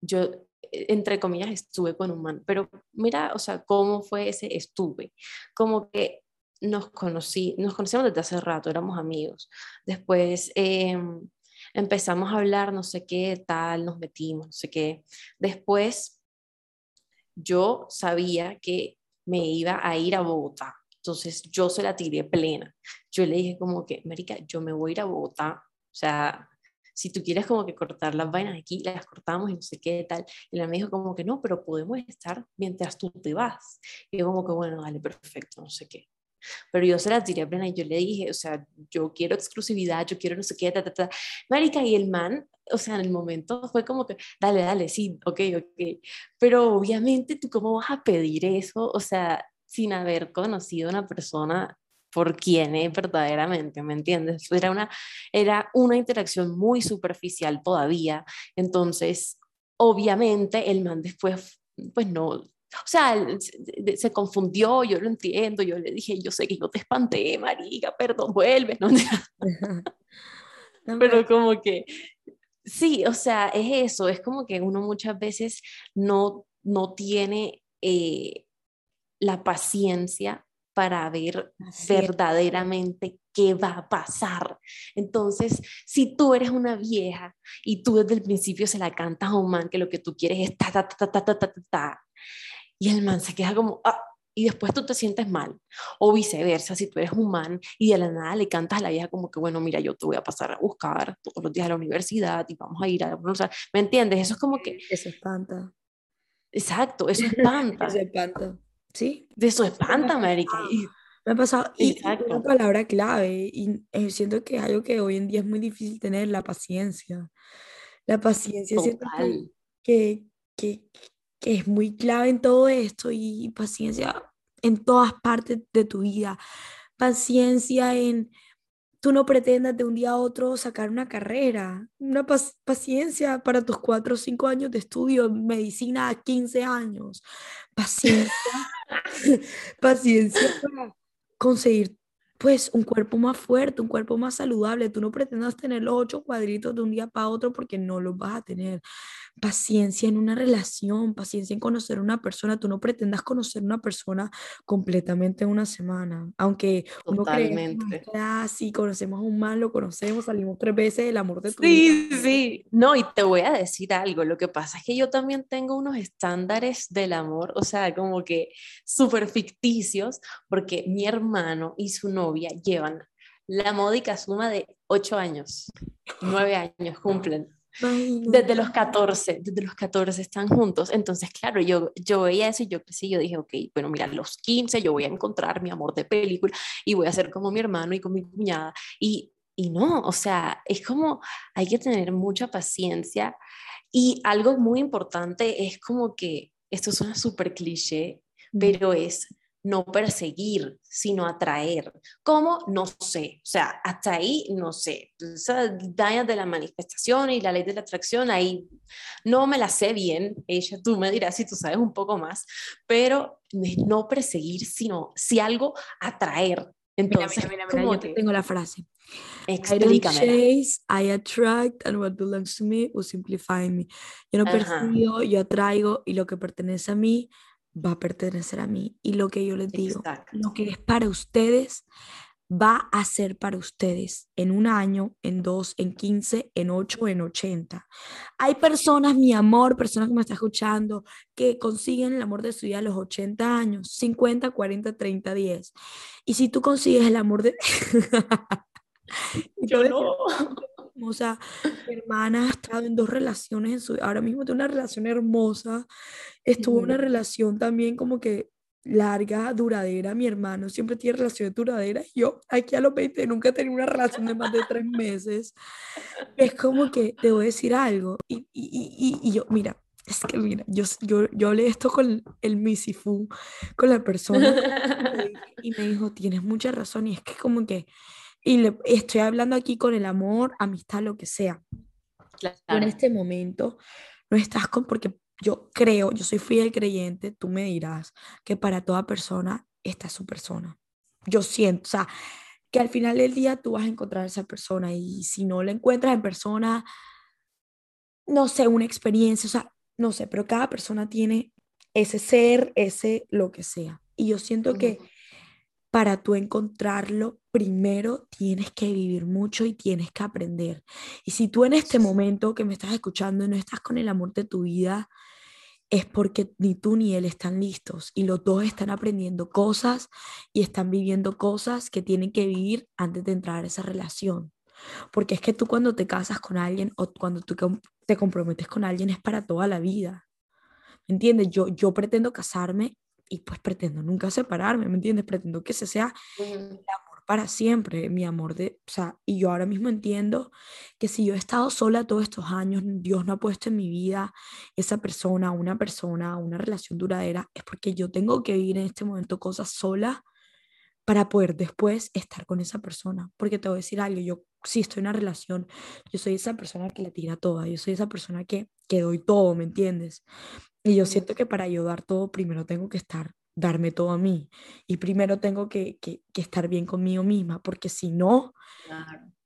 S3: yo, entre comillas, estuve con un man, pero mira, o sea, cómo fue ese estuve. Como que nos conocí, nos conocíamos desde hace rato, éramos amigos. Después... Eh, empezamos a hablar, no sé qué, tal, nos metimos, no sé qué. Después, yo sabía que me iba a ir a Bogotá. Entonces yo se la tiré plena. Yo le dije como que, Marica, yo me voy a ir a Bogotá. O sea, si tú quieres como que cortar las vainas aquí, las cortamos y no sé qué tal. Y él me dijo como que no, pero podemos estar mientras tú te vas. Y yo como que bueno, dale, perfecto, no sé qué. Pero yo se la tiré a plena y yo le dije, o sea, yo quiero exclusividad, yo quiero no sé qué, ta, ta, ta. Marica, y el man, o sea, en el momento fue como que, dale, dale, sí, ok, ok. Pero obviamente, ¿tú cómo vas a pedir eso? O sea, sin haber conocido a una persona por quién es verdaderamente, ¿me entiendes? Era una, era una interacción muy superficial todavía. Entonces, obviamente, el man después, pues no, o sea, se confundió, yo lo entiendo, yo le dije, yo sé que yo te espanté, marica, perdón, vuelve, ¿no? Pero como que, sí, o sea, es eso, es como que uno muchas veces no, no tiene eh, la paciencia para ver verdaderamente qué va a pasar. Entonces, si tú eres una vieja y tú desde el principio se la cantas a un man que lo que tú quieres es ta, ta, ta, ta, ta, ta, ta, ta y el man se queda como, ah, y después tú te sientes mal. O viceversa, si tú eres un man y de la nada le cantas a la vieja como que, bueno, mira, yo te voy a pasar a buscar todos los días a la universidad y vamos a ir a... ¿Me entiendes? Eso es como que...
S1: Eso espanta.
S3: Exacto, eso espanta.
S1: eso espanta. Sí.
S3: De eso espanta, América.
S1: Me ha pasado, y una palabra clave, y eh, siento que es algo que hoy en día es muy difícil tener, la paciencia. La paciencia siento que, que, que, es muy clave en todo esto y paciencia en todas partes de tu vida. Paciencia en, tú no pretendas de un día a otro sacar una carrera, una paciencia para tus cuatro o cinco años de estudio, medicina a 15 años, paciencia, paciencia conseguir pues un cuerpo más fuerte, un cuerpo más saludable. Tú no pretendas tener los ocho cuadritos de un día para otro porque no los vas a tener. Paciencia en una relación, paciencia en conocer a una persona. Tú no pretendas conocer a una persona completamente en una semana. Aunque uno cree, ah, sí, conocemos a un mal, lo conocemos, salimos tres veces, el amor de tu
S3: Sí, sí. No, y te voy a decir algo. Lo que pasa es que yo también tengo unos estándares del amor, o sea, como que súper ficticios, porque mi hermano y su novia llevan la módica suma de 8 años, 9 años cumplen. Desde los 14, desde los 14 están juntos. Entonces, claro, yo, yo veía eso y yo sí, yo dije, ok, bueno, mira, los 15 yo voy a encontrar mi amor de película y voy a ser como mi hermano y con mi cuñada. Y, y no, o sea, es como hay que tener mucha paciencia. Y algo muy importante es como que, esto suena súper cliché, pero es no perseguir, sino atraer. ¿Cómo? No sé. O sea, hasta ahí no sé. Esa dañas de la manifestación y la ley de la atracción, ahí no me la sé bien. Ella, tú me dirás si tú sabes un poco más, pero no perseguir, sino si algo atraer. Entonces,
S1: mira, mira, mira, yo tengo la frase.
S3: Explícame.
S1: I chase, I attract, and what belongs to me will simplify me. Yo no persigo, yo atraigo, y lo que pertenece a mí va a pertenecer a mí. Y lo que yo les digo, lo que es para ustedes, va a ser para ustedes en un año, en dos, en quince, en ocho, en ochenta. Hay personas, mi amor, personas que me están escuchando, que consiguen el amor de su vida a los 80 años, 50, 40, 30, 10. Y si tú consigues el amor de...
S3: yo no.
S1: O sea, mi hermana ha estado en dos relaciones en su ahora mismo tiene una relación hermosa. Estuvo en una relación también como que larga, duradera. Mi hermano siempre tiene relaciones duraderas. Yo aquí a los 20 nunca he tenido una relación de más de tres meses. Es como que te voy a decir algo. Y, y, y, y yo, mira, es que mira, yo, yo, yo hablé esto con el Misifu, con la persona, y me dijo, tienes mucha razón. Y es que como que y le, estoy hablando aquí con el amor, amistad, lo que sea. en este momento no estás con, porque yo creo, yo soy fiel creyente, tú me dirás que para toda persona esta es su persona. Yo siento, o sea, que al final del día tú vas a encontrar a esa persona y si no la encuentras en persona, no sé, una experiencia, o sea, no sé, pero cada persona tiene ese ser, ese lo que sea. Y yo siento que para tú encontrarlo, primero tienes que vivir mucho y tienes que aprender. Y si tú en este momento que me estás escuchando no estás con el amor de tu vida, es porque ni tú ni él están listos y los dos están aprendiendo cosas y están viviendo cosas que tienen que vivir antes de entrar a esa relación. Porque es que tú cuando te casas con alguien o cuando tú te comprometes con alguien es para toda la vida. ¿Me entiendes? Yo, yo pretendo casarme y pues pretendo nunca separarme, ¿me entiendes? Pretendo que ese sea el amor para siempre, mi amor de, o sea, y yo ahora mismo entiendo que si yo he estado sola todos estos años, Dios no ha puesto en mi vida esa persona, una persona, una relación duradera, es porque yo tengo que vivir en este momento cosas sola para poder después estar con esa persona, porque te voy a decir algo, yo si estoy en una relación, yo soy esa persona que la tira toda, yo soy esa persona que, que doy todo, ¿me entiendes? Y yo siento que para ayudar todo, primero tengo que estar, darme todo a mí. Y primero tengo que, que, estar bien conmigo misma, porque si no,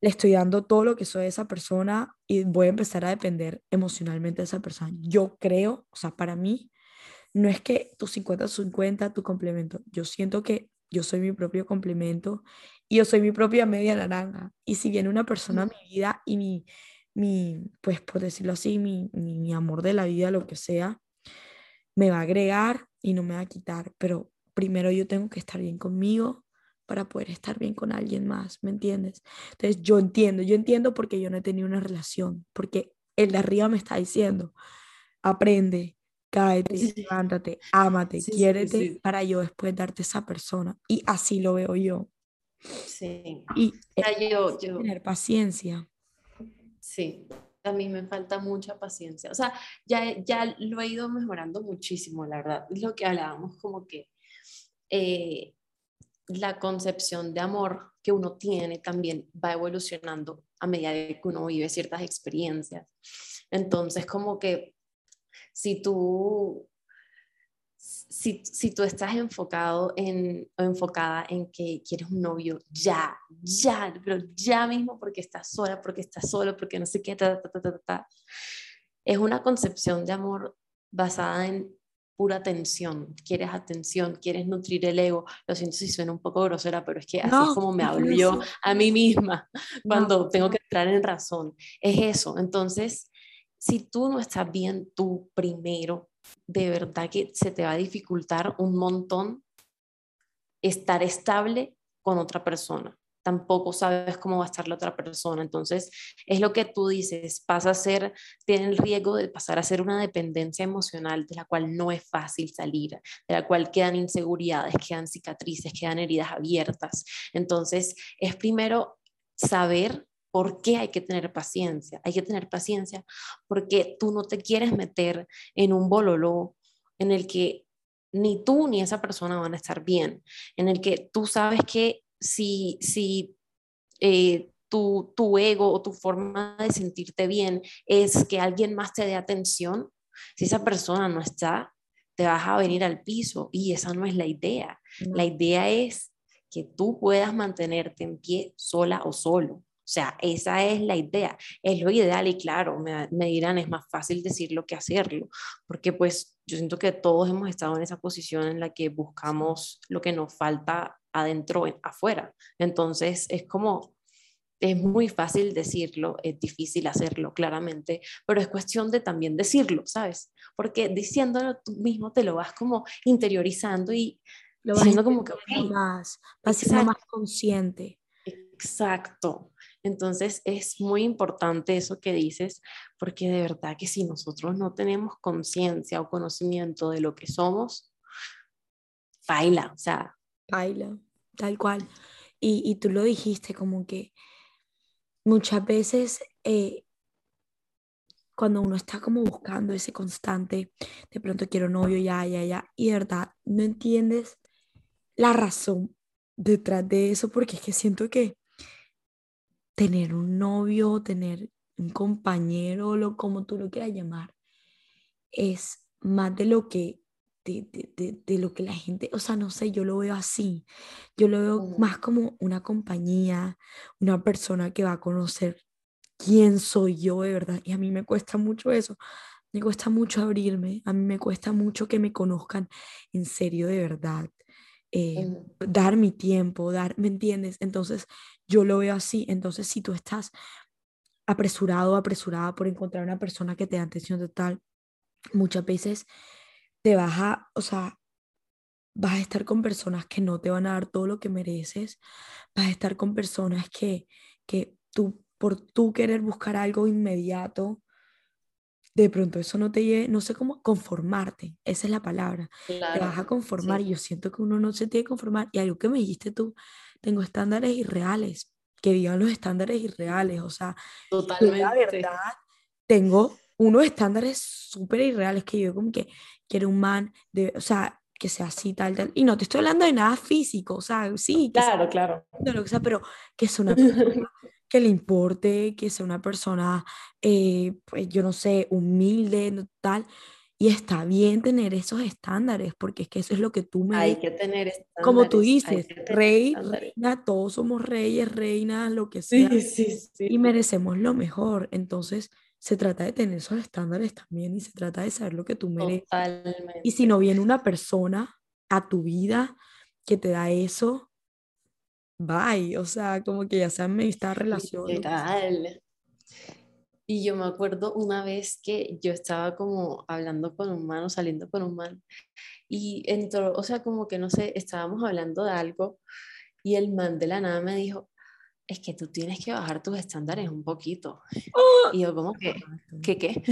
S1: le estoy dando todo lo que soy a esa persona y voy a empezar a depender emocionalmente de esa persona. Yo creo, o sea, para mí, no es que tu 50-50, tu complemento. Yo siento que yo soy mi propio complemento y yo soy mi propia media naranja. Y si viene una persona a mi vida y mi, mi pues por decirlo así, mi, mi amor de la vida, lo que sea, me va a agregar y no me va a quitar, pero primero yo tengo que estar bien conmigo para poder estar bien con alguien más, ¿me entiendes? Entonces yo entiendo, yo entiendo porque yo no he tenido una relación, porque el de arriba me está diciendo, aprende, cáete, levántate, ámate, quiérete para yo después darte esa persona. Y así lo veo yo.
S3: Sí.
S1: Y yo, yo, tener paciencia.
S3: Sí, a mí me falta mucha paciencia. O sea, ya, ya lo he ido mejorando muchísimo, la verdad. Es lo que hablábamos como que eh, la concepción de amor que uno tiene también va evolucionando a medida que uno vive ciertas experiencias. Entonces, como que si tú, si, si tú estás enfocado en, o enfocada en que quieres un novio ya, ya, pero ya mismo porque estás sola, porque estás solo, porque no sé qué, ta, ta, ta, es una concepción de amor basada en pura atención, quieres atención, quieres nutrir el ego. Lo siento si suena un poco grosera, pero es que así es como me hablo yo a mí misma cuando tengo que entrar en razón. Es eso. Entonces, si tú no estás bien tú primero, de verdad que se te va a dificultar un montón estar estable con otra persona tampoco sabes cómo va a estar la otra persona. Entonces, es lo que tú dices, pasa a ser, tiene el riesgo de pasar a ser una dependencia emocional de la cual no es fácil salir, de la cual quedan inseguridades, quedan cicatrices, quedan heridas abiertas. Entonces, es primero saber por qué hay que tener paciencia. Hay que tener paciencia porque tú no te quieres meter en un bololó en el que ni tú ni esa persona van a estar bien, en el que tú sabes que si, si eh, tu, tu ego o tu forma de sentirte bien es que alguien más te dé atención, si esa persona no está, te vas a venir al piso y esa no es la idea. La idea es que tú puedas mantenerte en pie sola o solo. O sea, esa es la idea, es lo ideal y claro, me, me, dirán, es más fácil decirlo que hacerlo, porque pues yo siento que todos hemos estado en esa posición en la que buscamos lo que nos falta adentro, afuera. Entonces es como, es muy fácil decirlo, es difícil hacerlo, claramente, pero es cuestión de también decirlo, ¿sabes? Porque diciéndolo tú mismo te lo vas como interiorizando y
S1: lo vas diciendo como que más, vas siendo más consciente.
S3: Exacto. Entonces es muy importante eso que dices, porque de verdad que si nosotros no tenemos conciencia o conocimiento de lo que somos, baila, o sea.
S1: Baila tal cual. Y, y tú lo dijiste como que muchas veces eh, cuando uno está como buscando ese constante, de pronto quiero novio, ya, ya, ya, y de verdad no entiendes la razón detrás de eso, porque es que siento que tener un novio, tener un compañero, lo como tú lo quieras llamar, es más de lo que de, lo que la gente, o sea, no sé, yo lo veo así. Yo lo veo más como una compañía, una persona que va a conocer quién soy yo de verdad. Y a mí me cuesta mucho eso. Me cuesta mucho abrirme, a mí me cuesta mucho que me conozcan en serio de verdad. Eh, dar mi tiempo, dar, ¿me entiendes? Entonces yo lo veo así. Entonces si tú estás apresurado, apresurada por encontrar una persona que te da atención total, muchas veces te vas a, o sea, vas a estar con personas que no te van a dar todo lo que mereces, vas a estar con personas que, que tú, por tú querer buscar algo inmediato, de pronto eso no te lleve, no sé cómo, conformarte, esa es la palabra, te vas a conformar y yo siento que uno no se tiene que conformar y algo que me dijiste tú, tengo estándares irreales, que digan los estándares irreales, o sea,
S3: Totalmente.
S1: la verdad, tengo unos estándares súper irreales que yo como que quiero un man, de, o sea, que sea así, tal, tal. Y no te estoy hablando de nada físico, o sea, sí.
S3: claro, claro.
S1: De lo que sea, pero que sea una persona que le importe, que sea una persona, eh, pues yo no sé, humilde, tal. Y está bien tener esos estándares, porque es que eso es lo que tú me...
S3: Hay que tener estándares.
S1: Como tú dices, rey, reina, todos somos reyes, reinas, lo que sea.
S3: Sí, sí, sí.
S1: Y merecemos lo mejor. Entonces, se trata de tener esos estándares también y se trata de saber lo que tú mereces.
S3: Totalmente.
S1: Y si no viene una persona a tu vida que te da eso, bye. O sea, como que ya se han esta relación.
S3: Literal. Y yo me acuerdo una vez que yo estaba como hablando con un man o saliendo con un man y entró, o sea, como que no sé, estábamos hablando de algo y el man de la nada me dijo, es que tú tienes que bajar tus estándares un poquito. ¡Oh! Y yo como que, ¿qué qué?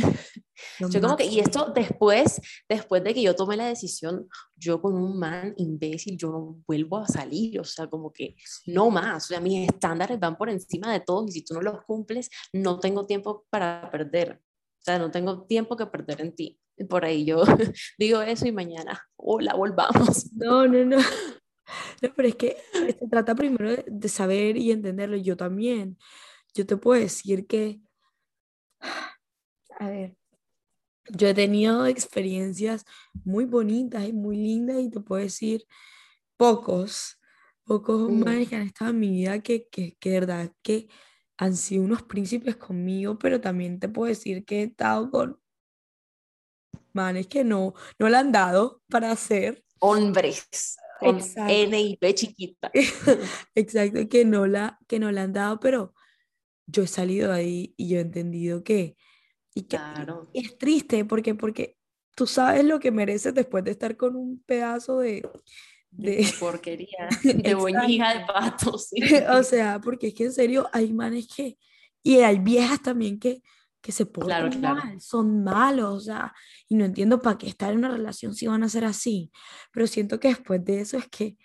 S3: Yo como que, y esto después, después de que yo tomé la decisión, yo con un man imbécil, yo no vuelvo a salir, o sea, como que no más, o sea, mis estándares van por encima de todos y si tú no los cumples, no tengo tiempo para perder, o sea, no tengo tiempo que perder en ti. Por ahí yo digo eso y mañana, hola, volvamos.
S1: No, no, no. No, pero es que se trata primero de, saber y entenderlo. Yo también. Yo te puedo decir que, a ver, yo he tenido experiencias muy bonitas y muy lindas y te puedo decir pocos, pocos mm. manes que han estado en mi vida que, que, que de verdad que han sido unos príncipes conmigo, pero también te puedo decir que he estado con manes que no, no le han dado para hacer.
S3: Hombres con N y B chiquita.
S1: Exacto, que no, la, que no la han dado, pero yo he salido ahí y yo he entendido que, y que claro. es triste porque, porque tú sabes lo que mereces después de estar con un pedazo de...
S3: De, porquería, de boñija de patos.
S1: o sea, porque es que en serio hay manes que, y hay viejas también que, que se portan mal, son malos, o sea, y no entiendo para qué estar en una relación si van a ser así, pero siento que después de eso es que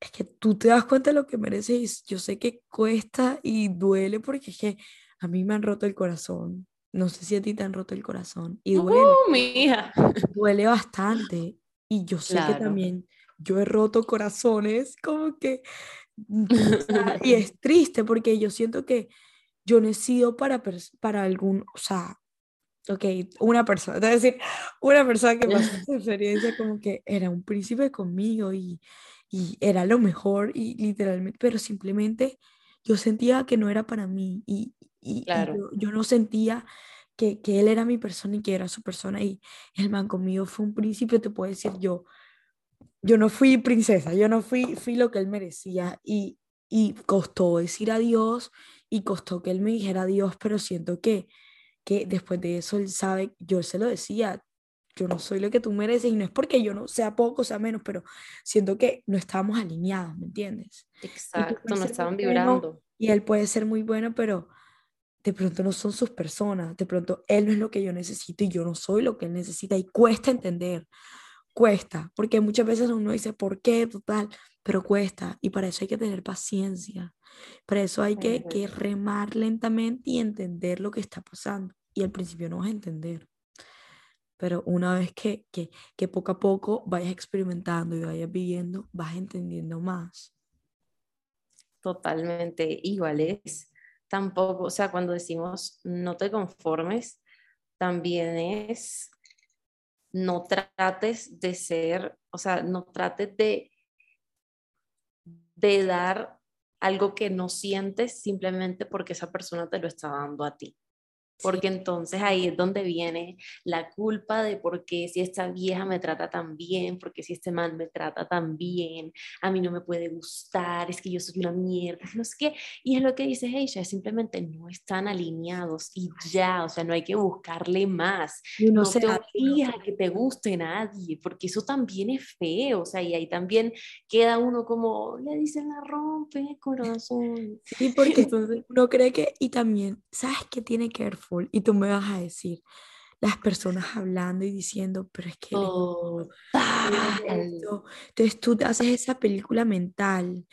S1: es que tú te das cuenta de lo que mereces y yo sé que cuesta y duele porque es que a mí me han roto el corazón. No sé si a ti te han roto el corazón y duele.
S3: Uh, mija.
S1: Duele bastante y yo sé que también yo he roto corazones como que y es triste porque yo siento que yo no he sido para, para algún, o sea, ok, una persona, es decir, una persona que pasó esa experiencia como que era un príncipe conmigo y, y era lo mejor y literalmente, pero simplemente yo sentía que no era para mí y, y, yo, yo, no sentía que, que, él era mi persona y que era su persona y el man conmigo fue un príncipe, te puedo decir yo, yo no fui princesa, yo no fui, fui lo que él merecía y, y costó decir adiós y costó que él me dijera adiós, pero siento que, que después de eso él sabe, yo se lo decía, yo no soy lo que tú mereces y no es porque yo no sea poco, sea menos, pero siento que no estábamos alineados, ¿me entiendes?
S3: Exacto, no estaban vibrando.
S1: y él puede ser muy bueno, pero de pronto no son sus personas, de pronto él no es lo que yo necesito y yo no soy lo que él necesita y cuesta entender, cuesta, porque muchas veces uno dice, ¿por qué? Total, pero cuesta y para eso hay que tener paciencia. Para eso hay que, que, remar lentamente y entender lo que está pasando. Y al principio no vas a entender. Pero una vez que, que, que poco a poco vayas experimentando y vayas viviendo, vas entendiendo más.
S3: Totalmente igual es. Tampoco, o sea, cuando decimos no te conformes, también es no trates de ser, o sea, no trates de de dar algo que no sientes simplemente porque esa persona te lo está dando a ti porque entonces ahí es donde viene la culpa de por qué si esta vieja me trata tan bien, porque si este man me trata tan bien, a mí no me puede gustar, es que yo soy una mierda, no sé qué, y es lo que dice ella, simplemente no están alineados y ya, o sea, no hay que buscarle más, no, no te obliga a que te guste nadie, porque eso también es feo, o sea, y ahí también queda uno como, le dicen la rompe corazón.
S1: Sí, porque entonces uno cree que, y también, ¿sabes qué tiene que ver? Y tú me vas a decir, las personas hablando y diciendo, pero es que... Entonces tú haces esa película mental.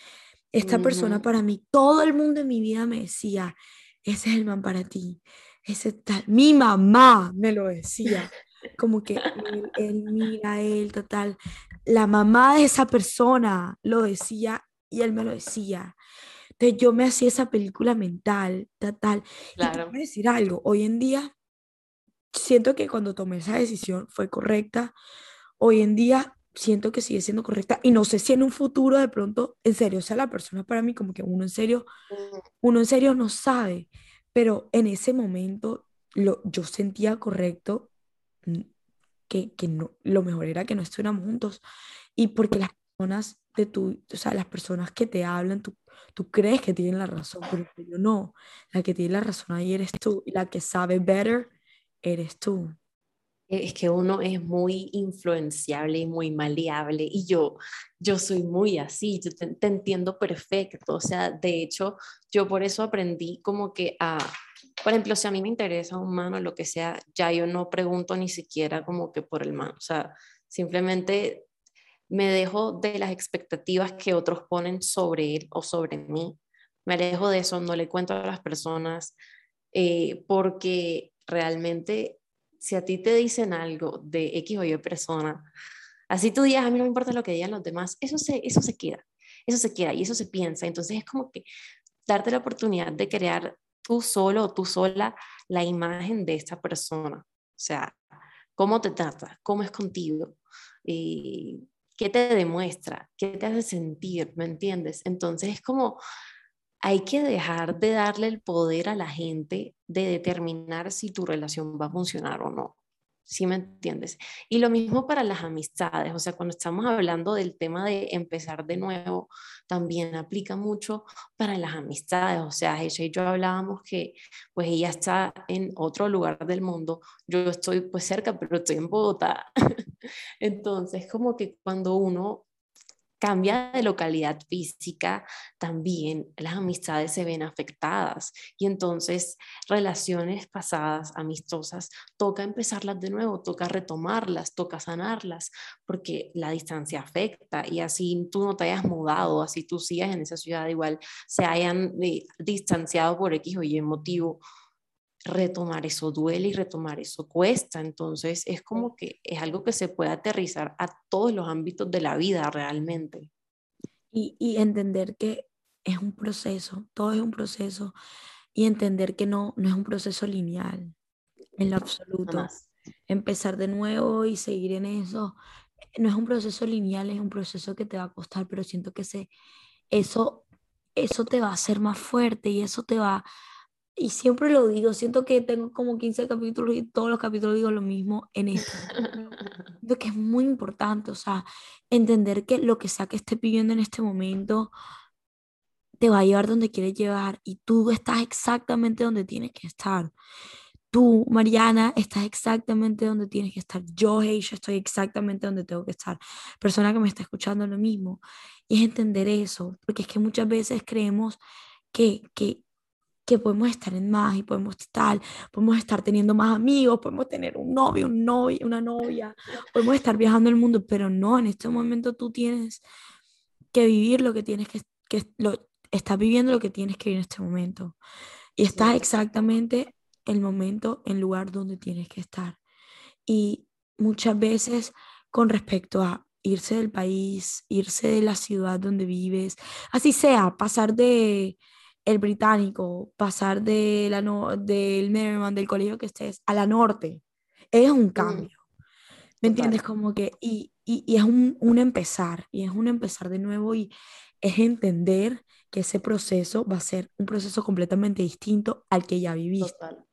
S1: Esta persona para mí, todo el mundo en mi vida me decía, ese es el man para ti, ese tal. Mi mamá me lo decía, como que él, él mira, él, total. La mamá de esa persona lo decía y él me lo decía. Entonces yo me hacía esa película mental, tal, tal. Claro. Y te voy a decir algo, hoy en día siento que cuando tomé esa decisión fue correcta. Hoy en día siento que sigue siendo correcta y no sé si en un futuro de pronto, en serio, sea la persona para mí, como que uno en serio, mm. uno en serio no sabe, pero en ese momento lo, yo sentía correcto mm, que, que no, lo mejor era que no estuviéramos juntos y porque las personas de tu, o sea, las personas que te hablan, tú, tú crees que tienen la razón, pero yo no. La que tiene la razón ahí eres tú y la que sabe better eres tú.
S3: Es que uno es muy influenciable y muy maleable y yo, yo soy muy así, yo te, te entiendo perfecto, o sea, de hecho, yo por eso aprendí como que a, por ejemplo, si a mí me interesa un mano, lo que sea, ya yo no pregunto ni siquiera como que por el mano, o sea, simplemente me dejo de las expectativas que otros ponen sobre él o sobre mí, me alejo de eso, no le cuento a las personas, eh, porque realmente si a ti te dicen algo de X o Y persona, así tú digas, a mí no me importa lo que digan los demás, eso se, eso se queda, eso se queda y eso se piensa, entonces es como que darte la oportunidad de crear tú solo o tú sola la imagen de esta persona, o sea, cómo te trata, cómo es contigo. ¿Qué te demuestra? ¿Qué te hace sentir? ¿Me entiendes? Entonces es como hay que dejar de darle el poder a la gente de determinar si tu relación va a funcionar o no. ¿Sí me entiendes? Y lo mismo para las amistades, o sea, cuando estamos hablando del tema de empezar de nuevo, también aplica mucho para las amistades, o sea, ella y yo hablábamos que pues ella está en otro lugar del mundo, yo estoy pues cerca, pero estoy en Bogotá. Entonces, como que cuando uno cambia de localidad física, también las amistades se ven afectadas. Y entonces relaciones pasadas, amistosas, toca empezarlas de nuevo, toca retomarlas, toca sanarlas, porque la distancia afecta. Y así tú no te hayas mudado, así tú sigas en esa ciudad, igual se hayan eh, distanciado por X o Y motivo retomar eso duele y retomar eso cuesta. Entonces es como que es algo que se puede aterrizar a todos los ámbitos de la vida realmente.
S1: Y, y entender que es un proceso, todo es un proceso y entender que no, no es un proceso lineal en lo absoluto. Empezar de nuevo y seguir en eso no es un proceso lineal, es un proceso que te va a costar, pero siento que se, eso, eso te va a hacer más fuerte y eso te va y siempre lo digo, siento que tengo como 15 capítulos y todos los capítulos digo lo mismo en esto. Siento que es muy importante, o sea, entender que lo que sea que estés viviendo en este momento te va a llevar donde quieres llevar y tú estás exactamente donde tienes que estar. Tú, Mariana, estás exactamente donde tienes que estar. Yo, hey, yo estoy exactamente donde tengo que estar. Persona que me está escuchando lo mismo. Y es entender eso, porque es que muchas veces creemos que, que, que podemos estar en más y podemos estar, podemos estar teniendo más amigos, podemos tener un novio, un novio, una novia, podemos estar viajando el mundo, pero no, en este momento tú tienes que vivir lo que tienes que, que lo, estás viviendo lo que tienes que vivir en este momento. Y estás exactamente el momento, el lugar donde tienes que estar. Y muchas veces con respecto a irse del país, irse de la ciudad donde vives, así sea, pasar de el británico, pasar de la no, del Merriman, del colegio que estés, a la norte, es un cambio. ¿Me entiendes? Como que, y, y, y es un, un, empezar, y es un empezar de nuevo, y es entender que ese proceso va a ser un proceso completamente distinto al que ya viviste. Total.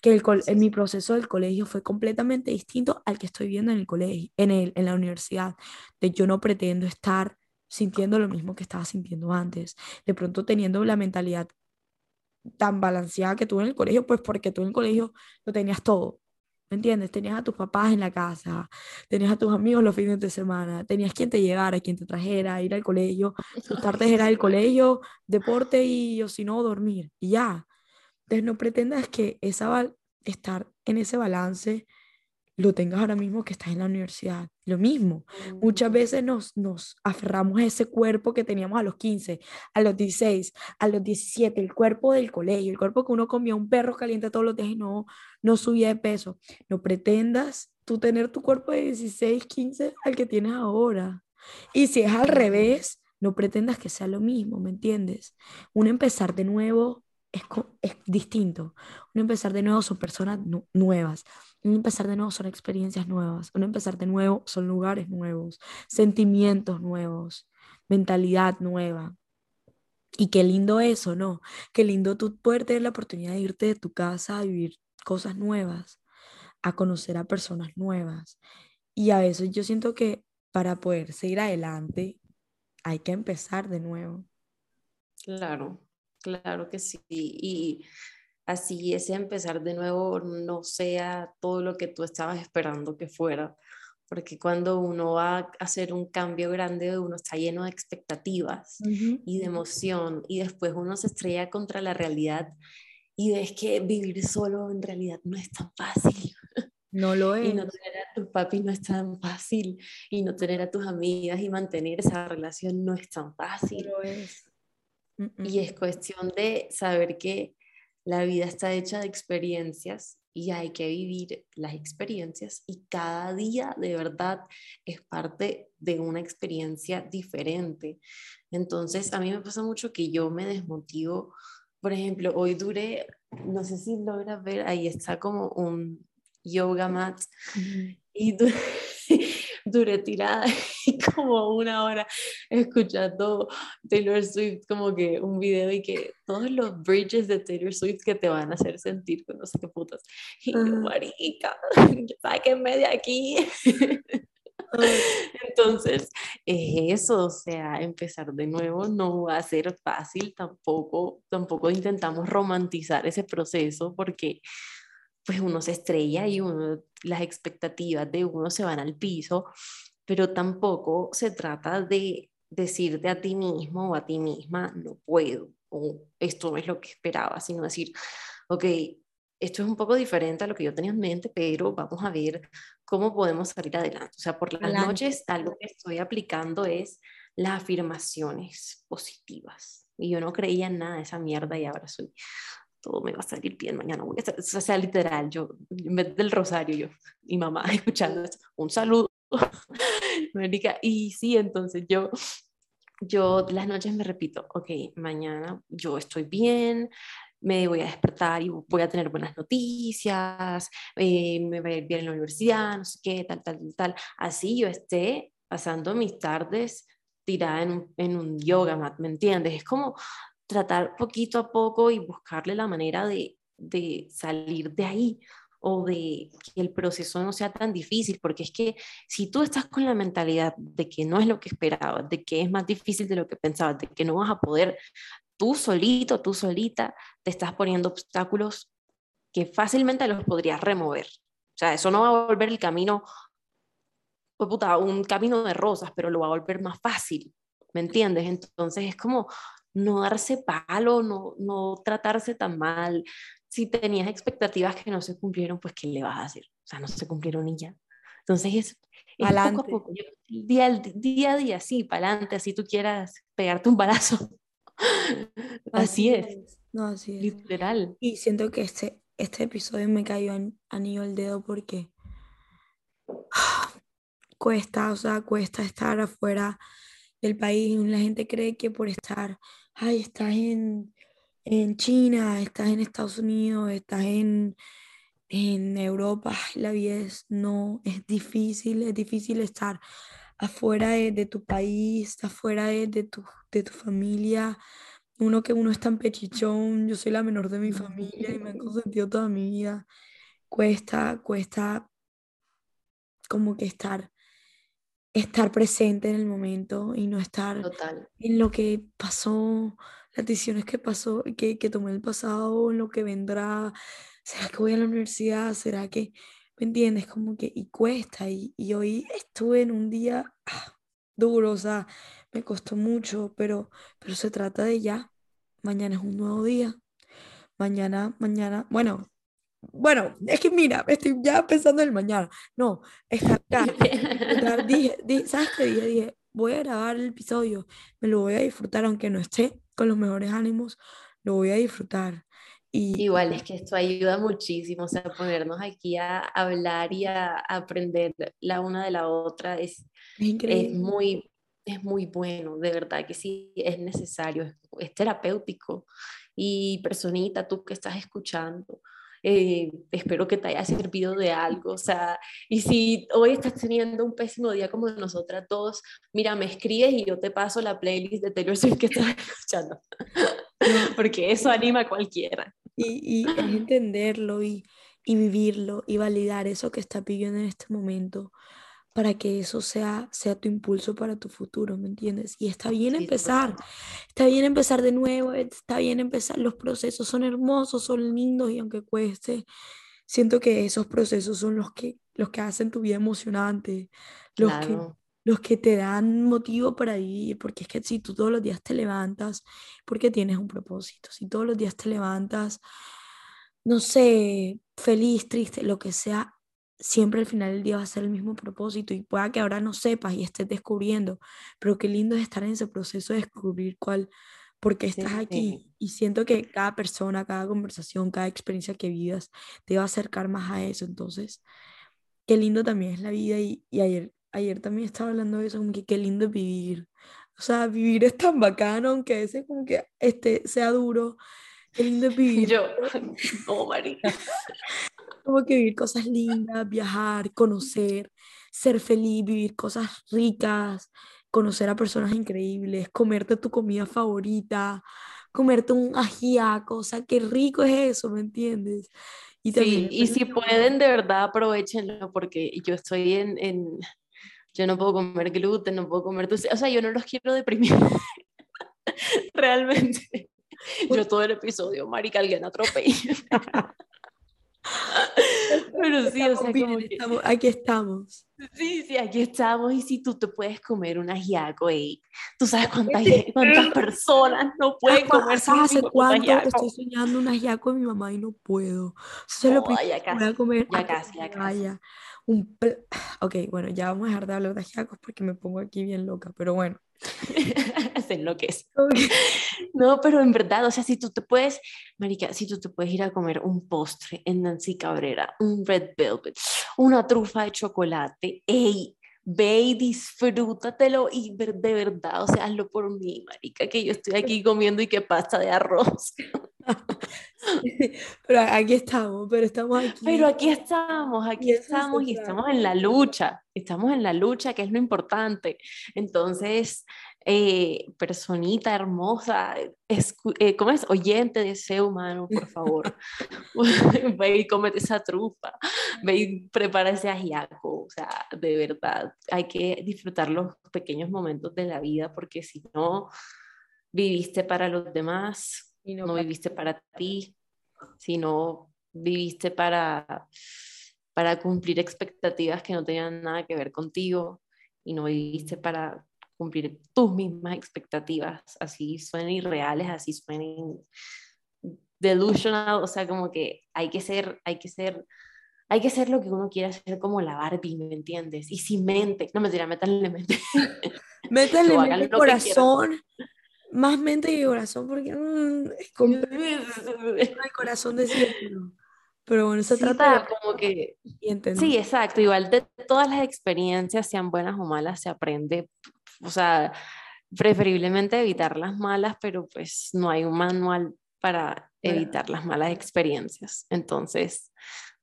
S1: Que el, en mi proceso del colegio fue completamente distinto al que estoy viendo en el colegio, en, el, en la universidad. De yo no pretendo estar sintiendo lo mismo que estaba sintiendo antes, de pronto teniendo la mentalidad tan balanceada que tuve en el colegio, pues porque tú en el colegio lo tenías todo, ¿me entiendes? Tenías a tus papás en la casa, tenías a tus amigos los fines de semana, tenías quien te llevara, quien te trajera, ir al colegio, tus tardes era el colegio, deporte y o si no, dormir, y ya. Entonces no pretendas que esa estar en ese balance lo tengas ahora mismo que estás en la universidad. Lo mismo, muchas veces nos, nos aferramos a ese cuerpo que teníamos a los 15, a los 16, a los 17, el cuerpo del colegio, el cuerpo que uno comía un perro caliente todos los días y no, no subía de peso. No pretendas tú tener tu cuerpo de 16, 15 al que tienes ahora. Y si es al revés, no pretendas que sea lo mismo, ¿me entiendes? Un empezar de nuevo es, es distinto. Un empezar de nuevo son personas nuevas un empezar de nuevo son experiencias nuevas, un empezar de nuevo son lugares nuevos, sentimientos nuevos, mentalidad nueva. Y qué lindo eso, ¿no? Qué lindo tú poder tener la oportunidad de irte de tu casa a vivir cosas nuevas, a conocer a personas nuevas. Y a veces yo siento que para poder seguir adelante hay que empezar de nuevo.
S3: Claro, claro que sí. Y así ese empezar de nuevo no sea todo lo que tú estabas esperando que fuera, porque cuando uno va a hacer un cambio grande, uno está lleno de expectativas y de emoción, y después uno se estrella contra la realidad y ves que vivir solo en realidad no es tan fácil.
S1: No lo es.
S3: Y no tener a tu papi no es tan fácil. Y no tener a tus amigas y mantener esa relación no es tan fácil.
S1: No lo es.
S3: Y es cuestión de saber que la vida está hecha de experiencias y hay que vivir las experiencias y cada día de verdad es parte de una experiencia diferente. Entonces, a mí me pasa mucho que yo me desmotivo por ejemplo, hoy duré, no sé si logras ver, ahí está como un yoga mat y duré, tirada como una hora escuchando Taylor Swift como que un video y que todos los bridges de Taylor Swift que te van a hacer sentir con no sé qué putas. Y yo, marica, sáquenme de aquí. Entonces, es eso, o sea, empezar de nuevo no va a ser fácil, tampoco, tampoco intentamos romantizar ese proceso porque pues uno se estrella y uno, las expectativas de uno se van al piso, pero tampoco se trata de decirte a ti mismo o a ti misma, no puedo, o esto no es lo que esperaba, sino decir, ok, esto es un poco diferente a lo que yo tenía en mente, pero vamos a ver cómo podemos salir adelante. O sea, por las noches algo que estoy aplicando es las afirmaciones positivas. Y yo no creía en nada de esa mierda y ahora soy, todo me va a salir bien, mañana voy a o sea, literal, yo, en vez del rosario, yo, mi mamá escuchando un saludo, y sí, entonces yo, yo las noches me repito, ok, mañana yo estoy bien, me voy a despertar y voy a tener buenas noticias, eh, me voy a ir bien en la universidad, no sé qué, tal, tal, tal. Así yo esté pasando mis tardes tirada en en un yoga mat, ¿me entiendes? Es como tratar poquito a poco y buscarle la manera de, de salir de ahí o de que el proceso no sea tan difícil, porque es que si tú estás con la mentalidad de que no es lo que esperabas, de que es más difícil de lo que pensabas, de que no vas a poder, tú solito, tú solita, te estás poniendo obstáculos que fácilmente los podrías remover. O sea, eso no va a volver el camino, pues puta, un camino de rosas, pero lo va a volver más fácil, ¿me entiendes? Entonces es como no darse palo, no, no tratarse tan mal. Si tenías expectativas que no se cumplieron, pues ¿qué le vas a hacer? O sea, no se cumplieron y ya. Entonces es, es poco a poco, día, día a día, sí, para adelante, así tú quieras pegarte un balazo. Así, es.
S1: No, así es.
S3: Literal.
S1: Y siento que este, este episodio me cayó a niño el dedo porque cuesta, o sea, cuesta estar afuera del país. La gente cree que por estar, ay, estás en, en China, estás en Estados Unidos, estás en, en Europa, la vida es, no, es difícil, es difícil estar afuera de, tu país, afuera de, tu, de tu familia. Uno que uno es tan pechichón, yo soy la menor de mi familia y me han consentido toda mi vida. Cuesta, cuesta como que estar, estar presente en el momento y no estar en lo que pasó, las decisiones que pasó, que, que tomé el pasado, en lo que vendrá. ¿Será que voy a la universidad? ¿Será que ¿Me entiendes? Como que, y cuesta, y, y hoy estuve en un día ah, duro, o sea, me costó mucho, pero, pero se trata de ya. Mañana es un nuevo día. Mañana, mañana, bueno, bueno, es que mira, estoy ya pensando en el mañana. No, estar dije, ¿sabes qué dije? Dije, voy a grabar el episodio, me lo voy a disfrutar, aunque no esté con los mejores ánimos, lo voy a disfrutar.
S3: Igual es que esto ayuda muchísimo, o sea, ponernos aquí a hablar y a, aprender la una de la otra es, es, muy, es muy bueno, de verdad que sí, es necesario, es, terapéutico. Y personita, tú que estás escuchando, eh, espero que te haya servido de algo, o sea, y si hoy estás teniendo un pésimo día como nosotras dos, mira, me escribes y yo te paso la playlist de Taylor Swift que estás escuchando, porque eso anima a cualquiera.
S1: Y, es entenderlo y, y, vivirlo y validar eso que está viviendo en este momento para que eso sea, sea tu impulso para tu futuro, ¿me entiendes? Y está bien
S3: Sí,
S1: empezar, está bien empezar de nuevo, está bien empezar, los procesos son hermosos, son lindos y aunque cueste, siento que esos procesos son los que, los que hacen tu vida emocionante, los que, los que te dan motivo para vivir, porque es que si tú todos los días te levantas, porque tienes un propósito, si todos los días te levantas, no sé, feliz, triste, lo que sea, siempre al final del día va a ser el mismo propósito y pueda que ahora no sepas y estés descubriendo, pero qué lindo es estar en ese proceso de descubrir cuál, por qué estás aquí.
S3: Sí.
S1: Y siento que cada persona, cada conversación, cada experiencia que vivas te va a acercar más a eso. Entonces, qué lindo también es la vida y, y ayer, ayer también estaba hablando de eso, como que qué lindo es vivir. O sea, vivir es tan bacano, aunque a veces como que este sea duro. Qué lindo es vivir.
S3: Yo, no, marica.
S1: Como que vivir cosas lindas, viajar, conocer, ser feliz, vivir cosas ricas, conocer a personas increíbles, comerte tu comida favorita, comerte un ajiaco, o sea, qué rico es eso, ¿me entiendes? Y
S3: Sí, y si pueden, de verdad, aprovechenlo porque yo estoy en, en, yo no puedo comer gluten, no puedo comer o sea, yo no los quiero deprimir. Realmente. Yo todo el episodio, marica, alguien atropella. Pero sí, o
S1: estamos
S3: sea,
S1: bien,
S3: como que,
S1: estamos- aquí estamos.
S3: sí, sí, aquí estamos y si tú te puedes comer un ajiaco, ey, tú sabes cuántas, cuántas personas no pueden
S1: ¿Sabes
S3: comer
S1: ¿Sabes hace cuánto que estoy soñando un ajiaco de mi mamá y no puedo? Eso es lo primero
S3: ya
S1: que voy a
S3: casi,
S1: comer
S3: ya casi, ya casi.
S1: Un pl- Ok, bueno, ya vamos a dejar de hablar de ajiacos porque me pongo aquí bien loca, pero bueno.
S3: Se enloquece.
S1: Ok.
S3: No, pero en verdad, o sea, si tú te puedes, marica, si tú te puedes ir a comer un postre en Nancy Cabrera, un red velvet, una trufa de chocolate, ey, ve y disfrútatelo y de verdad, o sea, hazlo por mí, marica, que yo estoy aquí comiendo y que pasta de arroz.
S1: Pero aquí estamos, pero estamos aquí.
S3: Pero aquí estamos, aquí
S1: Y
S3: estamos y
S1: trata.
S3: estamos en la lucha, estamos en la lucha, que es lo importante. Entonces, eh, personita hermosa, escu- eh, ¿cómo es? Oyente de ser humano, por favor, ve y cómete esa trufa, ve y prepara ese ajiaco, o sea, de verdad, hay que disfrutar los pequeños momentos de la vida porque si no, viviste para los demás,
S1: Y no
S3: no viviste para ti, sino viviste para, para cumplir expectativas que no tenían nada que ver contigo y no viviste para cumplir tus mismas expectativas, así suenen irreales, así suenen delusional, o sea, como que hay que ser, hay que ser, hay que ser lo que uno quiere hacer como la Barbie, ¿me entiendes? Y sin mente, no me dirá, métanle mente.
S1: Métanle mente corazón. Más mente que corazón, porque mm, es el corazón decirlo. Pero bueno, se
S3: Sí,
S1: trata de
S3: como que
S1: y.
S3: Sí, exacto. Igual de todas las experiencias, sean buenas o malas, se aprende, o sea, preferiblemente evitar las malas, pero pues no hay un manual para evitar las malas experiencias. Entonces,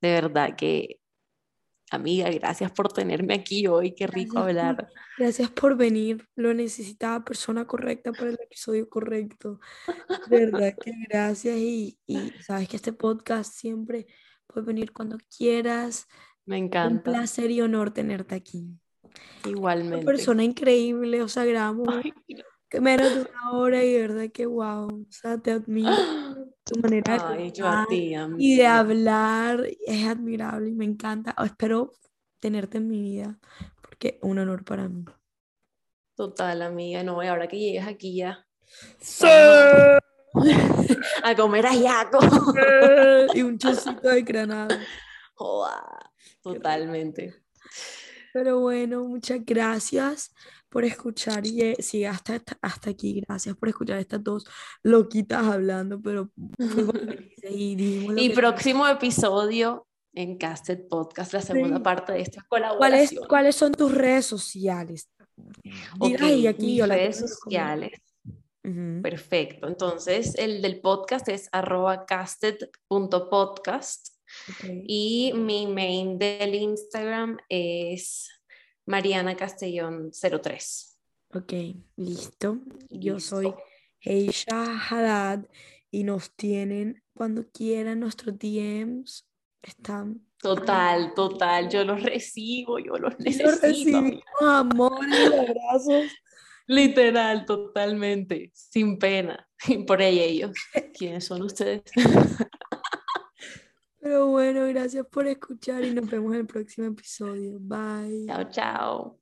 S3: de verdad que, amiga, gracias por tenerme aquí hoy, qué rico
S1: Gracias por-
S3: hablar.
S1: Gracias por venir. Lo necesitaba persona correcta para el episodio correcto. De verdad que gracias. Y, y sabes que este podcast siempre puede venir cuando quieras.
S3: Me
S1: Un
S3: encanta.
S1: placer y honor tenerte aquí. Una
S3: Igualmente.
S1: persona increíble, o sea, grabamos
S3: Ay,
S1: menos de una hora y de verdad que wow. O sea, te admiro. Tu manera de
S3: Ay, ti,
S1: y de hablar es admirable y me encanta. Espero tenerte en mi vida porque un honor para mí.
S3: Total, amiga. No, y ahora que llegues aquí ya
S1: ¡Sí!
S3: a comer ajiaco.
S1: y un chocito de granada.
S3: Joda, Totalmente.
S1: Pero bueno, muchas gracias por escuchar y eh, sí, hasta, hasta, aquí. Gracias por escuchar estas dos loquitas hablando, pero y
S3: Y
S1: que-
S3: próximo episodio en Casted Podcast, la segunda
S1: Sí.
S3: parte de esta
S1: ¿Cuáles,
S3: colaboración.
S1: ¿Cuáles son tus redes sociales?
S3: Ok,
S1: Dilas y aquí
S3: mis
S1: yo
S3: redes sociales. Perfecto. Entonces, el del podcast es arroba casted.podcast
S1: Ok.
S3: y mi main del Instagram es Mariana Castellón 03.
S1: Ok, listo. Yo soy. Heisha Haddad y nos tienen cuando quieran nuestros DMs. Están
S3: Total, total, yo los recibo, yo los
S1: Lo
S3: necesito.
S1: recibimos amor abrazos.
S3: Literal, totalmente, sin pena. Y por ahí ellos. ¿Quiénes son ustedes?
S1: Pero bueno, gracias por escuchar y nos vemos en el próximo episodio. Bye.
S3: chao, chao.